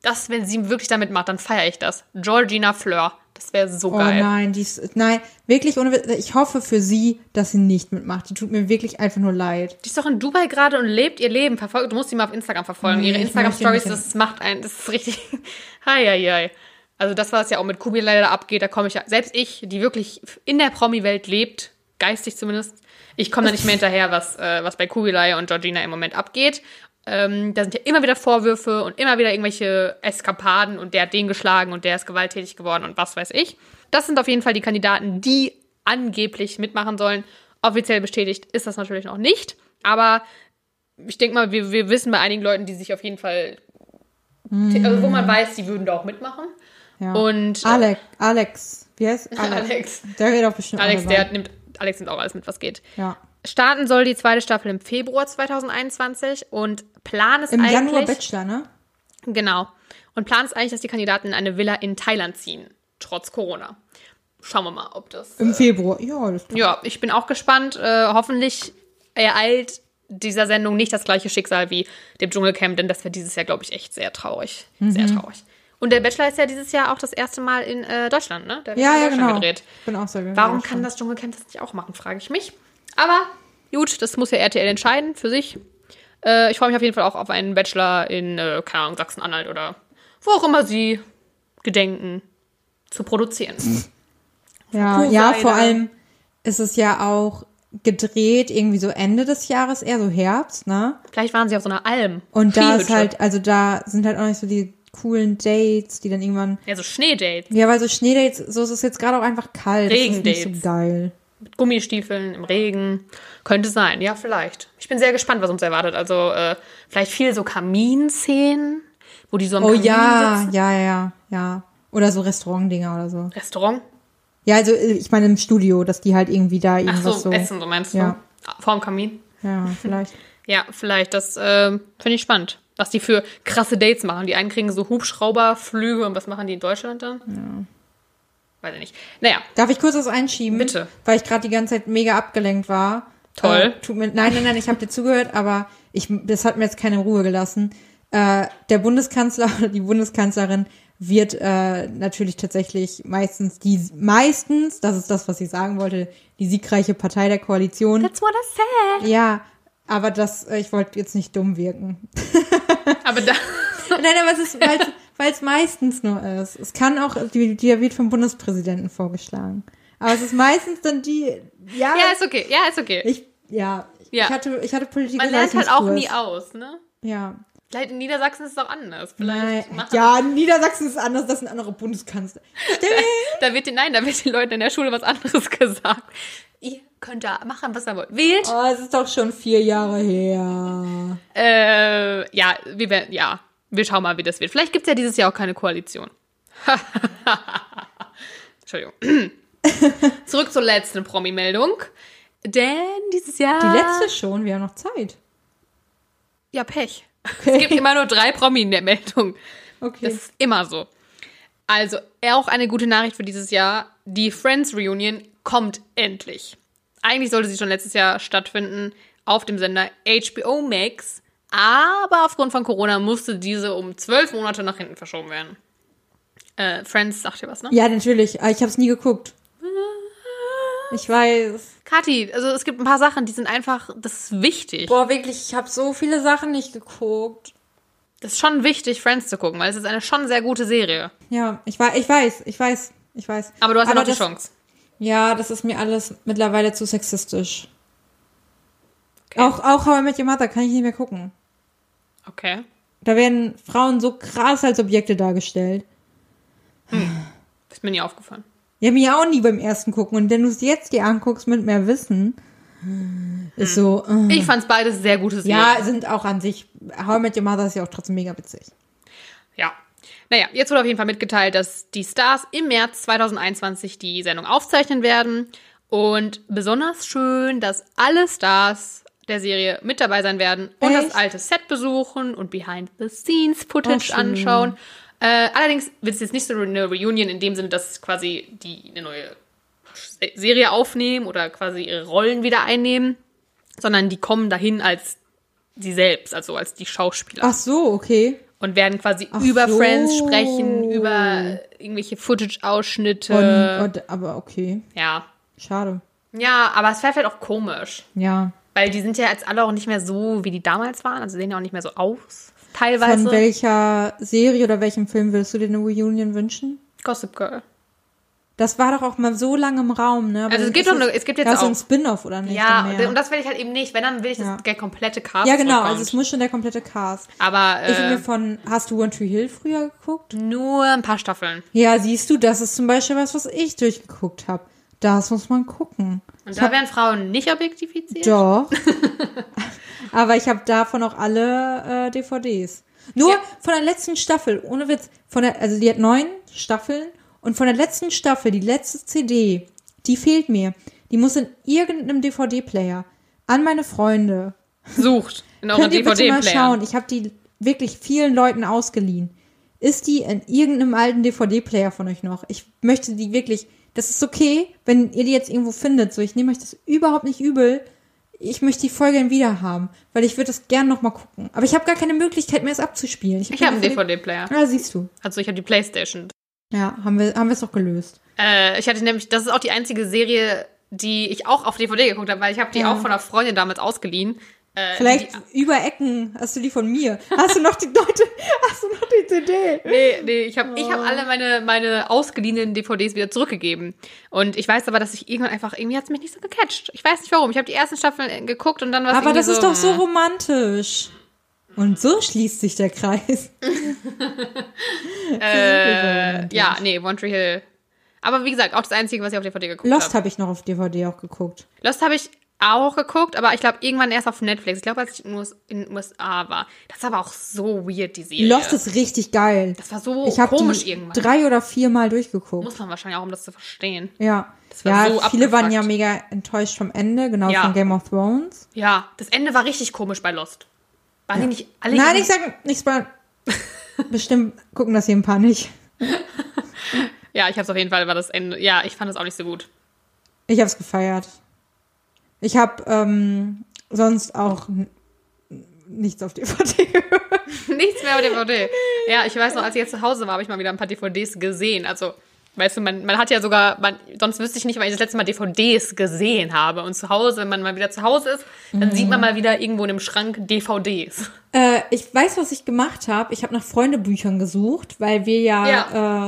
das, wenn sie wirklich damit macht, dann feiere ich das. Georgina Fleur. Das wäre so Oh geil. nein, die ist, nein, wirklich ohne ich hoffe für sie, dass sie nicht mitmacht. Die tut mir wirklich einfach nur leid. Die ist doch in Dubai gerade und lebt ihr Leben. Verfolgt, du musst sie mal auf Instagram verfolgen. Nee, Ihre möchte nicht. das macht ein, das ist richtig. Hei, hei, hei. Also das, was ja auch mit Kubi leider abgeht, da komme ich ja, selbst ich, die wirklich in der Promi-Welt lebt, geistig zumindest, ich komme da nicht mehr hinterher, was, äh, was bei Kubilai und Georgina im Moment abgeht. Ähm, da sind ja immer wieder Vorwürfe und immer wieder irgendwelche Eskapaden und der hat den geschlagen und der ist gewalttätig geworden und was weiß ich. Das sind auf jeden Fall die Kandidaten, die angeblich mitmachen sollen. Offiziell bestätigt ist das natürlich noch nicht, aber ich denke mal, wir, wir wissen bei einigen Leuten, die sich auf jeden Fall, also wo man weiß, die würden da auch mitmachen. Ja. Und äh, Alex, Alex, wie heißt Alex? Alex, Der geht auch bestimmt Alex, der nimmt, Alex nimmt auch alles mit, was geht. Ja. Starten soll die zweite Staffel im Februar 2021 und Plan ist Im eigentlich Januar Bachelor, ne? genau und Plan ist eigentlich, dass die Kandidaten in eine Villa in Thailand ziehen, trotz Corona. Schauen wir mal, ob das. Im Februar. Ja, das Ja, ich bin auch gespannt. Äh, hoffentlich ereilt dieser Sendung nicht das gleiche Schicksal wie dem Dschungelcamp, denn das wäre dieses Jahr, glaube ich, echt sehr traurig. Sehr traurig. Und der Bachelor ist ja dieses Jahr auch das erste Mal in äh, Deutschland, ne? Der wird ja, ja, Deutschland genau. gedreht. Ich bin auch sehr Warum kann das Dschungelcamp das nicht auch machen, frage ich mich. Aber gut, das muss ja RTL entscheiden für sich. Äh, ich freue mich auf jeden Fall auch auf einen Bachelor in, äh, keine Ahnung, Sachsen-Anhalt oder wo auch immer sie gedenken zu produzieren. Ja, Kuhweide. ja, vor allem ist es ja auch gedreht irgendwie so Ende des Jahres, eher so Herbst, ne? Vielleicht waren sie auf so einer Alm. Und da ist halt, also da sind halt auch nicht so die coolen Dates, die dann irgendwann. Ja, so Schneedates. Ja, weil so Schneedates, so ist es jetzt gerade auch einfach kalt. Das ist nicht Regendates. so geil. Mit Gummistiefeln im Regen. Könnte sein, ja, vielleicht. Ich bin sehr gespannt, was uns erwartet. Also, äh, vielleicht viel so Kaminszenen, wo die so am Oh Kamin ja, sitzen. ja, ja, ja. Oder so Restaurantdinger oder so. Restaurant. Ja, also äh, ich meine im Studio, dass die halt irgendwie da Ach irgendwas so, so. Essen, so meinst du? Ja. Vorm Kamin. Ja, vielleicht. Ja, vielleicht. Das äh, finde ich spannend. Was die für krasse Dates machen. Die einen kriegen so Hubschrauberflüge und was machen die in Deutschland dann? Ja. Weiß ich nicht. Naja, Darf ich kurz was einschieben? Bitte. Weil ich gerade die ganze Zeit mega abgelenkt war. Toll. Äh, tut mir, nein, nein, nein, ich habe dir zugehört, aber ich, das hat mir jetzt keine Ruhe gelassen. Äh, der Bundeskanzler oder die Bundeskanzlerin wird äh, natürlich tatsächlich meistens die meistens, das ist das, was ich sagen wollte, die siegreiche Partei der Koalition. that's what I said. Ja, aber das, äh, ich wollte jetzt nicht dumm wirken. Aber da, Nein, aber es ist, weil es meistens nur ist. Es kann auch, die, die wird vom Bundespräsidenten vorgeschlagen. Aber es ist meistens dann die, ja, ja, ist okay. Ja, ist okay. ich, ja, Ja. ich hatte, ich hatte Politik Man lernt halt auch nie aus, ne? Ja. Vielleicht in Niedersachsen ist es auch anders. Nein. Vielleicht machen- Ja, Niedersachsen ist anders, das sind andere Bundeskanzler. Da wird den, nein, da wird den Leuten in der Schule was anderes gesagt. Ihr könnt da machen, was ihr wollt. Wählt. Oh, es ist doch schon vier Jahre her. Äh, ja, wir werden, ja, wir schauen mal, wie das wird. Vielleicht gibt es ja dieses Jahr auch keine Koalition. Entschuldigung. Zurück zur letzten Promi-Meldung. Denn dieses Jahr. Die letzte schon, wir haben noch Zeit. Ja, Pech. Es gibt immer nur drei Promi-Meldungen. Okay. Das ist immer so. Also, auch eine gute Nachricht für dieses Jahr. Die Friends Reunion kommt endlich. Eigentlich sollte sie schon letztes Jahr stattfinden auf dem Sender HBO Max. Aber aufgrund von Corona musste diese um zwölf Monate nach hinten verschoben werden. Äh, Friends, sagt ihr was, ne? ja, natürlich. Aber ich habe es nie geguckt. Ich weiß. Kathi, also es gibt ein paar Sachen, die sind einfach, das ist wichtig. Boah, wirklich, ich habe so viele Sachen nicht geguckt. Das ist schon wichtig, Friends zu gucken, weil es ist eine schon sehr gute Serie. Ja, ich, wei- ich weiß, ich weiß, ich weiß. Aber du hast ja noch die das, Chance. Ja, das ist mir alles mittlerweile zu sexistisch. Okay. Auch, auch How I Met Your Mother kann ich nicht mehr gucken. Okay. Da werden Frauen so krass als Objekte dargestellt. Ist mir nie aufgefallen. Ja, mir auch nie beim ersten gucken. Und wenn du es jetzt dir anguckst mit mehr Wissen, ist so. Äh. Ich fand's beides sehr gute Serien. Ja, sind auch an sich. How I Met Your Mother ist ja auch trotzdem mega witzig. Ja. Naja, jetzt wurde auf jeden Fall mitgeteilt, dass die Stars im März 2021 die Sendung aufzeichnen werden. Und besonders schön, dass alle Stars der Serie mit dabei sein werden und Echt? das alte Set besuchen und Behind-the-Scenes-Footage Oh, anschauen. Äh, allerdings wird es jetzt nicht so eine Reunion in dem Sinne, dass quasi die eine neue Serie aufnehmen oder quasi ihre Rollen wieder einnehmen, sondern die kommen dahin als sie selbst, also als die Schauspieler Ach so, okay. und werden quasi Ach über so. Friends sprechen, über irgendwelche Footage-Ausschnitte. Aber okay. ja. Schade. Ja, aber es wäre halt auch komisch. Ja. Weil die sind ja jetzt alle auch nicht mehr so, wie die damals waren. Also sehen ja auch nicht mehr so aus. Teilweise. Von welcher Serie oder welchem Film würdest du dir eine Reunion wünschen? Gossip Girl. Das war doch auch mal so lange im Raum, ne? Aber Also es gibt doch eine- es gibt jetzt ja, so auch- ein Spin-off oder nicht? Ja, und das will ich halt eben nicht. Wenn, dann will ich, dass Ja. der komplette Cast ja, genau. Also es muss schon der komplette Cast. Aber Ich äh, mir von, hast du One Tree Hill früher geguckt? nur ein paar Staffeln. Ja, siehst du, das ist zum Beispiel was, was ich durchgeguckt habe. Das muss man gucken. Und da werden Frauen nicht objektifiziert. Doch. Aber ich habe davon auch alle äh, DVDs. Nur Ja. von der letzten Staffel, ohne Witz, von der, also die hat neun Staffeln und von der letzten Staffel, die letzte CD, die fehlt mir. Die muss in irgendeinem DVD-Player an meine Freunde. Sucht in euren Könnt ihr bitte mal DVD-Player. schauen? Ich habe die wirklich vielen Leuten ausgeliehen. Ist die in irgendeinem alten DVD-Player von euch noch? Ich möchte die wirklich. Das ist okay, wenn ihr die jetzt irgendwo findet. So, ich nehme euch das überhaupt nicht übel. Ich möchte die Folge dann wieder haben, weil ich würde das gern noch mal gucken. Aber ich habe gar keine Möglichkeit mehr, es abzuspielen. Ich habe einen DVD-Player. Ah, siehst du. Also ich habe die Playstation. Ja, haben wir haben wir es doch gelöst. Äh, ich hatte nämlich, das ist auch die einzige Serie, die ich auch auf DVD geguckt habe, weil ich habe die Ja. auch von einer Freundin damals ausgeliehen. Äh, Vielleicht Die, über Ecken hast du die von mir. Hast du noch die Leute? Hast du noch die CD? nee, nee, ich habe ich Oh. hab alle meine, meine ausgeliehenen DVDs wieder zurückgegeben. Und ich weiß aber, dass ich irgendwann einfach, irgendwie hat es mich nicht so gecatcht. Ich weiß nicht warum. Ich habe die ersten Staffeln äh, geguckt und dann war es Aber das ist so, doch so hm. romantisch. Und so schließt sich der Kreis. Äh, ja, nee, One Tree Hill. Aber wie gesagt, auch das Einzige, was ich auf DVD geguckt Lost habe. habe ich noch auf DVD auch geguckt. Lost habe ich auch geguckt, aber ich glaube irgendwann erst auf Netflix. Ich glaube, als ich in den USA war. Das war aber auch so weird, die Serie. Lost ist richtig geil. das war so Ich habe komisch die irgendwann. drei oder vier Mal durchgeguckt. Muss man wahrscheinlich auch, um das zu verstehen. Ja. war Ja, so viele waren abgefuckt. ja mega enttäuscht vom Ende, genau Ja. von Game of Thrones. Ja, das Ende war richtig komisch bei Lost. Waren die nicht alle Nein, ich sag nichts bei. Bestimmt gucken das hier ein paar nicht. Ja, ich hab's auf jeden Fall, war das Ende. Ja, ich fand es auch nicht so gut. Ich hab's gefeiert. Ich hab ähm, sonst auch nichts auf DVD gehört. Nichts mehr auf DVD. Ja, ich weiß noch, als ich jetzt zu Hause war, habe ich mal wieder ein paar DVDs gesehen. Also, weißt du, man, man hat ja sogar, man, sonst wüsste ich nicht, wann ich das letzte Mal DVDs gesehen habe. Und zu Hause, wenn man mal wieder zu Hause ist, dann sieht man mal wieder irgendwo in einem Schrank DVDs. Äh, ich weiß, was ich gemacht habe. Ich habe nach Freundebüchern gesucht, weil wir ja,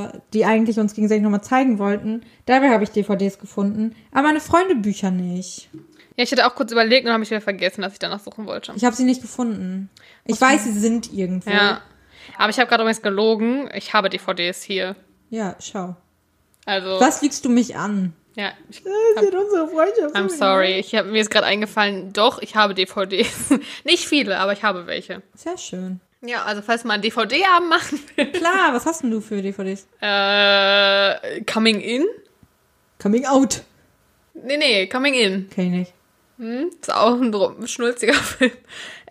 Äh, die eigentlich uns gegenseitig nochmal zeigen wollten. Dabei habe ich DVDs gefunden, aber meine Freundebücher nicht. Ja, ich hatte auch kurz überlegt und habe ich wieder vergessen, dass ich danach suchen wollte. Ich habe sie nicht gefunden. Ich weiß, sie sind irgendwo. Ja. Aber ich habe gerade übrigens gelogen. Ich habe DVDs hier. Ja, schau. Also, Was liegst du mich an? ja, ich, sind unsere Freundschaft. I'm sorry. Ich hab, mir ist gerade eingefallen, doch, ich habe DVDs. Nicht viele, aber ich habe welche. Sehr schön. Ja, also falls man einen DVD-Abend machen will. Klar, was hast denn du für DVDs? Äh, Coming In? Coming Out. Nee, nee, Coming In. Kenn ich nicht. Hm? Ist auch ein schnulziger Film.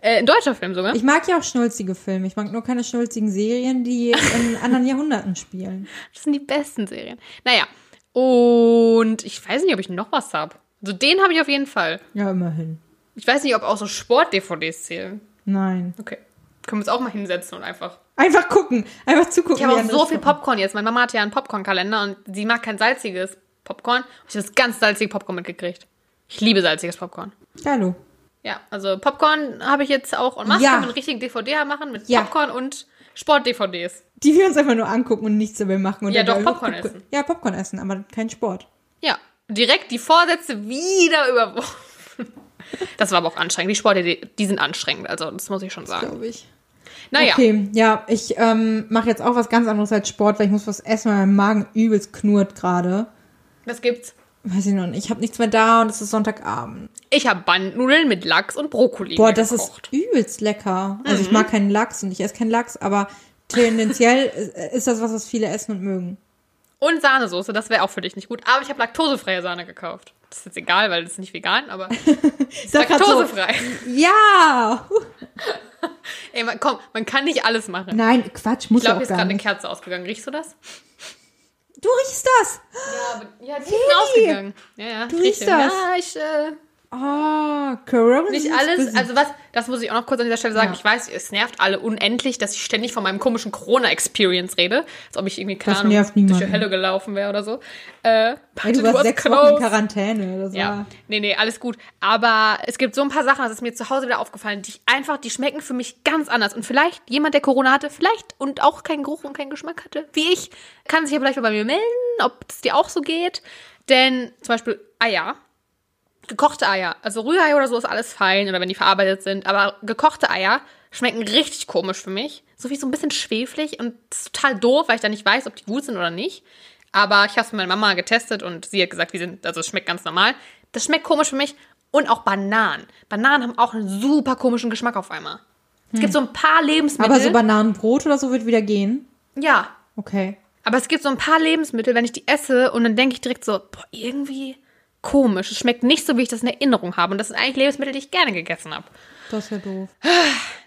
Äh, ein deutscher Film sogar. Ich mag ja auch schnulzige Filme. Ich mag nur keine schnulzigen Serien, die in anderen Jahrhunderten spielen. Das sind die besten Serien. Naja, und ich weiß nicht, ob ich noch was habe. Also den habe ich auf jeden Fall. Ja, immerhin. Ich weiß nicht, ob auch so Sport-DVDs zählen. Nein. Okay. Können wir uns auch mal hinsetzen und einfach. Einfach gucken. Einfach zugucken. Ich habe auch so viel gucken. Popcorn jetzt. Meine Mama hat ja einen Popcorn-Kalender und sie mag kein salziges Popcorn. Ich habe das ganz salzige Popcorn mitgekriegt. Ich liebe salziges Popcorn. Hallo. Ja, also Popcorn habe ich jetzt auch und Maske Ja. mit einem richtigen DVD machen mit Ja. Popcorn und Sport-DVDs. Die wir uns einfach nur angucken und nichts dabei machen. Und Ja, doch, Popcorn Popcorn- essen. Ja, Popcorn essen, aber kein Sport. Ja, direkt die Vorsätze wieder überworfen. Das war aber auch anstrengend. Die Sporte, die, die sind anstrengend, also das muss ich schon sagen. Glaube ich. Naja, Okay, ja, ich ähm, mache jetzt auch was ganz anderes als Sport, weil ich muss was essen, weil mein Magen übelst knurrt gerade. was gibt's? Weiß ich noch nicht. Ich habe nichts mehr da und es ist Sonntagabend. Ich habe Bandnudeln mit Lachs und Brokkoli Boah, das gekocht. ist übelst lecker. Also Mhm. ich mag keinen Lachs und ich esse keinen Lachs, aber tendenziell ist das was, was viele essen und mögen. Und Sahnesoße, das wäre auch für dich nicht gut. Aber ich habe laktosefreie Sahne gekauft. Das ist jetzt egal, weil das ist nicht vegan, aber Ich grad so, laktosefrei. ja! Ey, man, komm, man kann nicht alles machen. Nein, Quatsch, muss Ich glaube, auch hier ist gerade eine. Kerze ausgegangen. Riechst du das? Du riechst das! Ja, aber, ja, die ist ausgegangen. Ja, ja. du riechst das. Ja, ich, äh, Ah, Corona. nicht alles. Also was, das muss ich auch noch kurz an dieser Stelle sagen. Ja. Ich weiß, es nervt alle unendlich, dass ich ständig von meinem komischen Corona-Experience rede. Als ob ich irgendwie, keine Das Ahnung, nervt durch die. Hölle gelaufen wäre oder so. Äh, Ey, du it warst sechs. Wochen in Quarantäne. Das Ja, war nee, nee, alles gut. Aber es gibt so ein paar Sachen, das ist mir zu Hause wieder aufgefallen, die ich einfach, die schmecken für mich ganz anders. Und vielleicht jemand, der Corona hatte, vielleicht und auch keinen Geruch und keinen Geschmack hatte, wie ich, kann sich ja vielleicht mal bei mir melden, ob es dir auch so geht. Denn zum Beispiel Eier, gekochte Eier, also Rührei oder so ist alles fein oder wenn die verarbeitet sind, aber gekochte Eier schmecken richtig komisch für mich. So wie so ein bisschen schweflig und total doof, weil ich dann nicht weiß, ob die gut sind oder nicht. Aber ich habe es mit meiner Mama getestet und sie hat gesagt, die sind, also es schmeckt ganz normal. Das schmeckt komisch für mich. Und auch Bananen. Bananen haben auch einen super komischen Geschmack auf einmal. Es gibt so ein paar Lebensmittel. aber so Bananenbrot oder so wird wieder gehen. ja, Okay. aber es gibt so ein paar Lebensmittel, wenn ich die esse und dann denke ich direkt so, boah, irgendwie komisch. Es schmeckt nicht so, wie ich das in Erinnerung habe. Und das sind eigentlich Lebensmittel, die ich gerne gegessen habe. Das ist ja doof.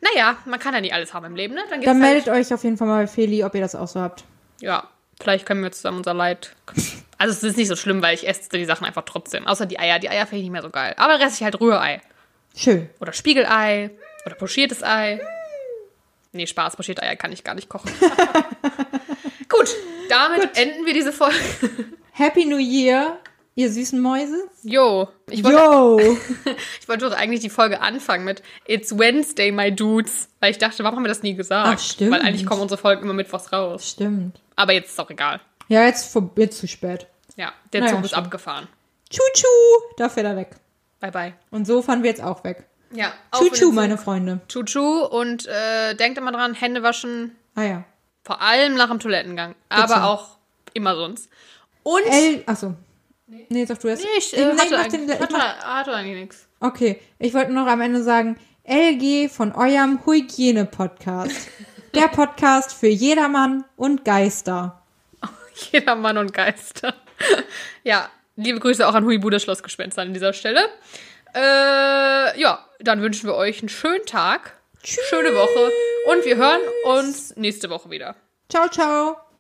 Naja, man kann ja nicht alles haben im Leben, ne? Dann, Dann halt, meldet euch auf jeden Fall mal bei Feli, ob ihr das auch so habt. Ja, vielleicht können wir zusammen unser Leid. Also es ist nicht so schlimm, weil ich esse die Sachen einfach trotzdem. Außer die Eier. Die Eier finde ich nicht mehr so geil. Aber der Rest ist halt Rührei. Schön. Oder Spiegelei. Oder pochiertes Ei. Nee, Spaß, pochierte Eier kann ich gar nicht kochen. Gut, damit enden wir diese Folge. Happy New Year, ihr süßen Mäuse. Jo, ich wollte Yo! Ich wollte doch eigentlich die Folge anfangen mit It's Wednesday, my dudes. Weil ich dachte, warum haben wir das nie gesagt? Ach, stimmt. Weil eigentlich kommen unsere Folgen immer mittwochs raus. Stimmt. Aber jetzt ist auch egal. Ja, jetzt, vor, jetzt zu spät. Ja, der Naja, Zug ist stimmt. abgefahren. Tschu-tschu! Da fährt er weg. Bye, bye. Und so fahren wir jetzt auch weg. Ja, Tschu-tschu, meine Freunde. Tschu-tschu und äh, denkt immer dran, Hände waschen, Ah ja. vor allem nach dem Toilettengang. Aber Bitte. auch immer sonst. Und achso. Nee, sag du das. Nee, ich, äh, hatte, eigentlich, den, hatte, mach, hatte eigentlich nichts. okay, ich wollte noch am Ende sagen, LG von eurem Hygiene-Podcast. Der Podcast für jedermann und Geister. Jeder Mann und Geister. ja, liebe Grüße auch an Huibu, das Schlossgespenster an dieser Stelle. Äh, ja, dann wünschen wir euch einen schönen Tag, schöne Woche und wir hören uns nächste Woche wieder. Ciao, ciao.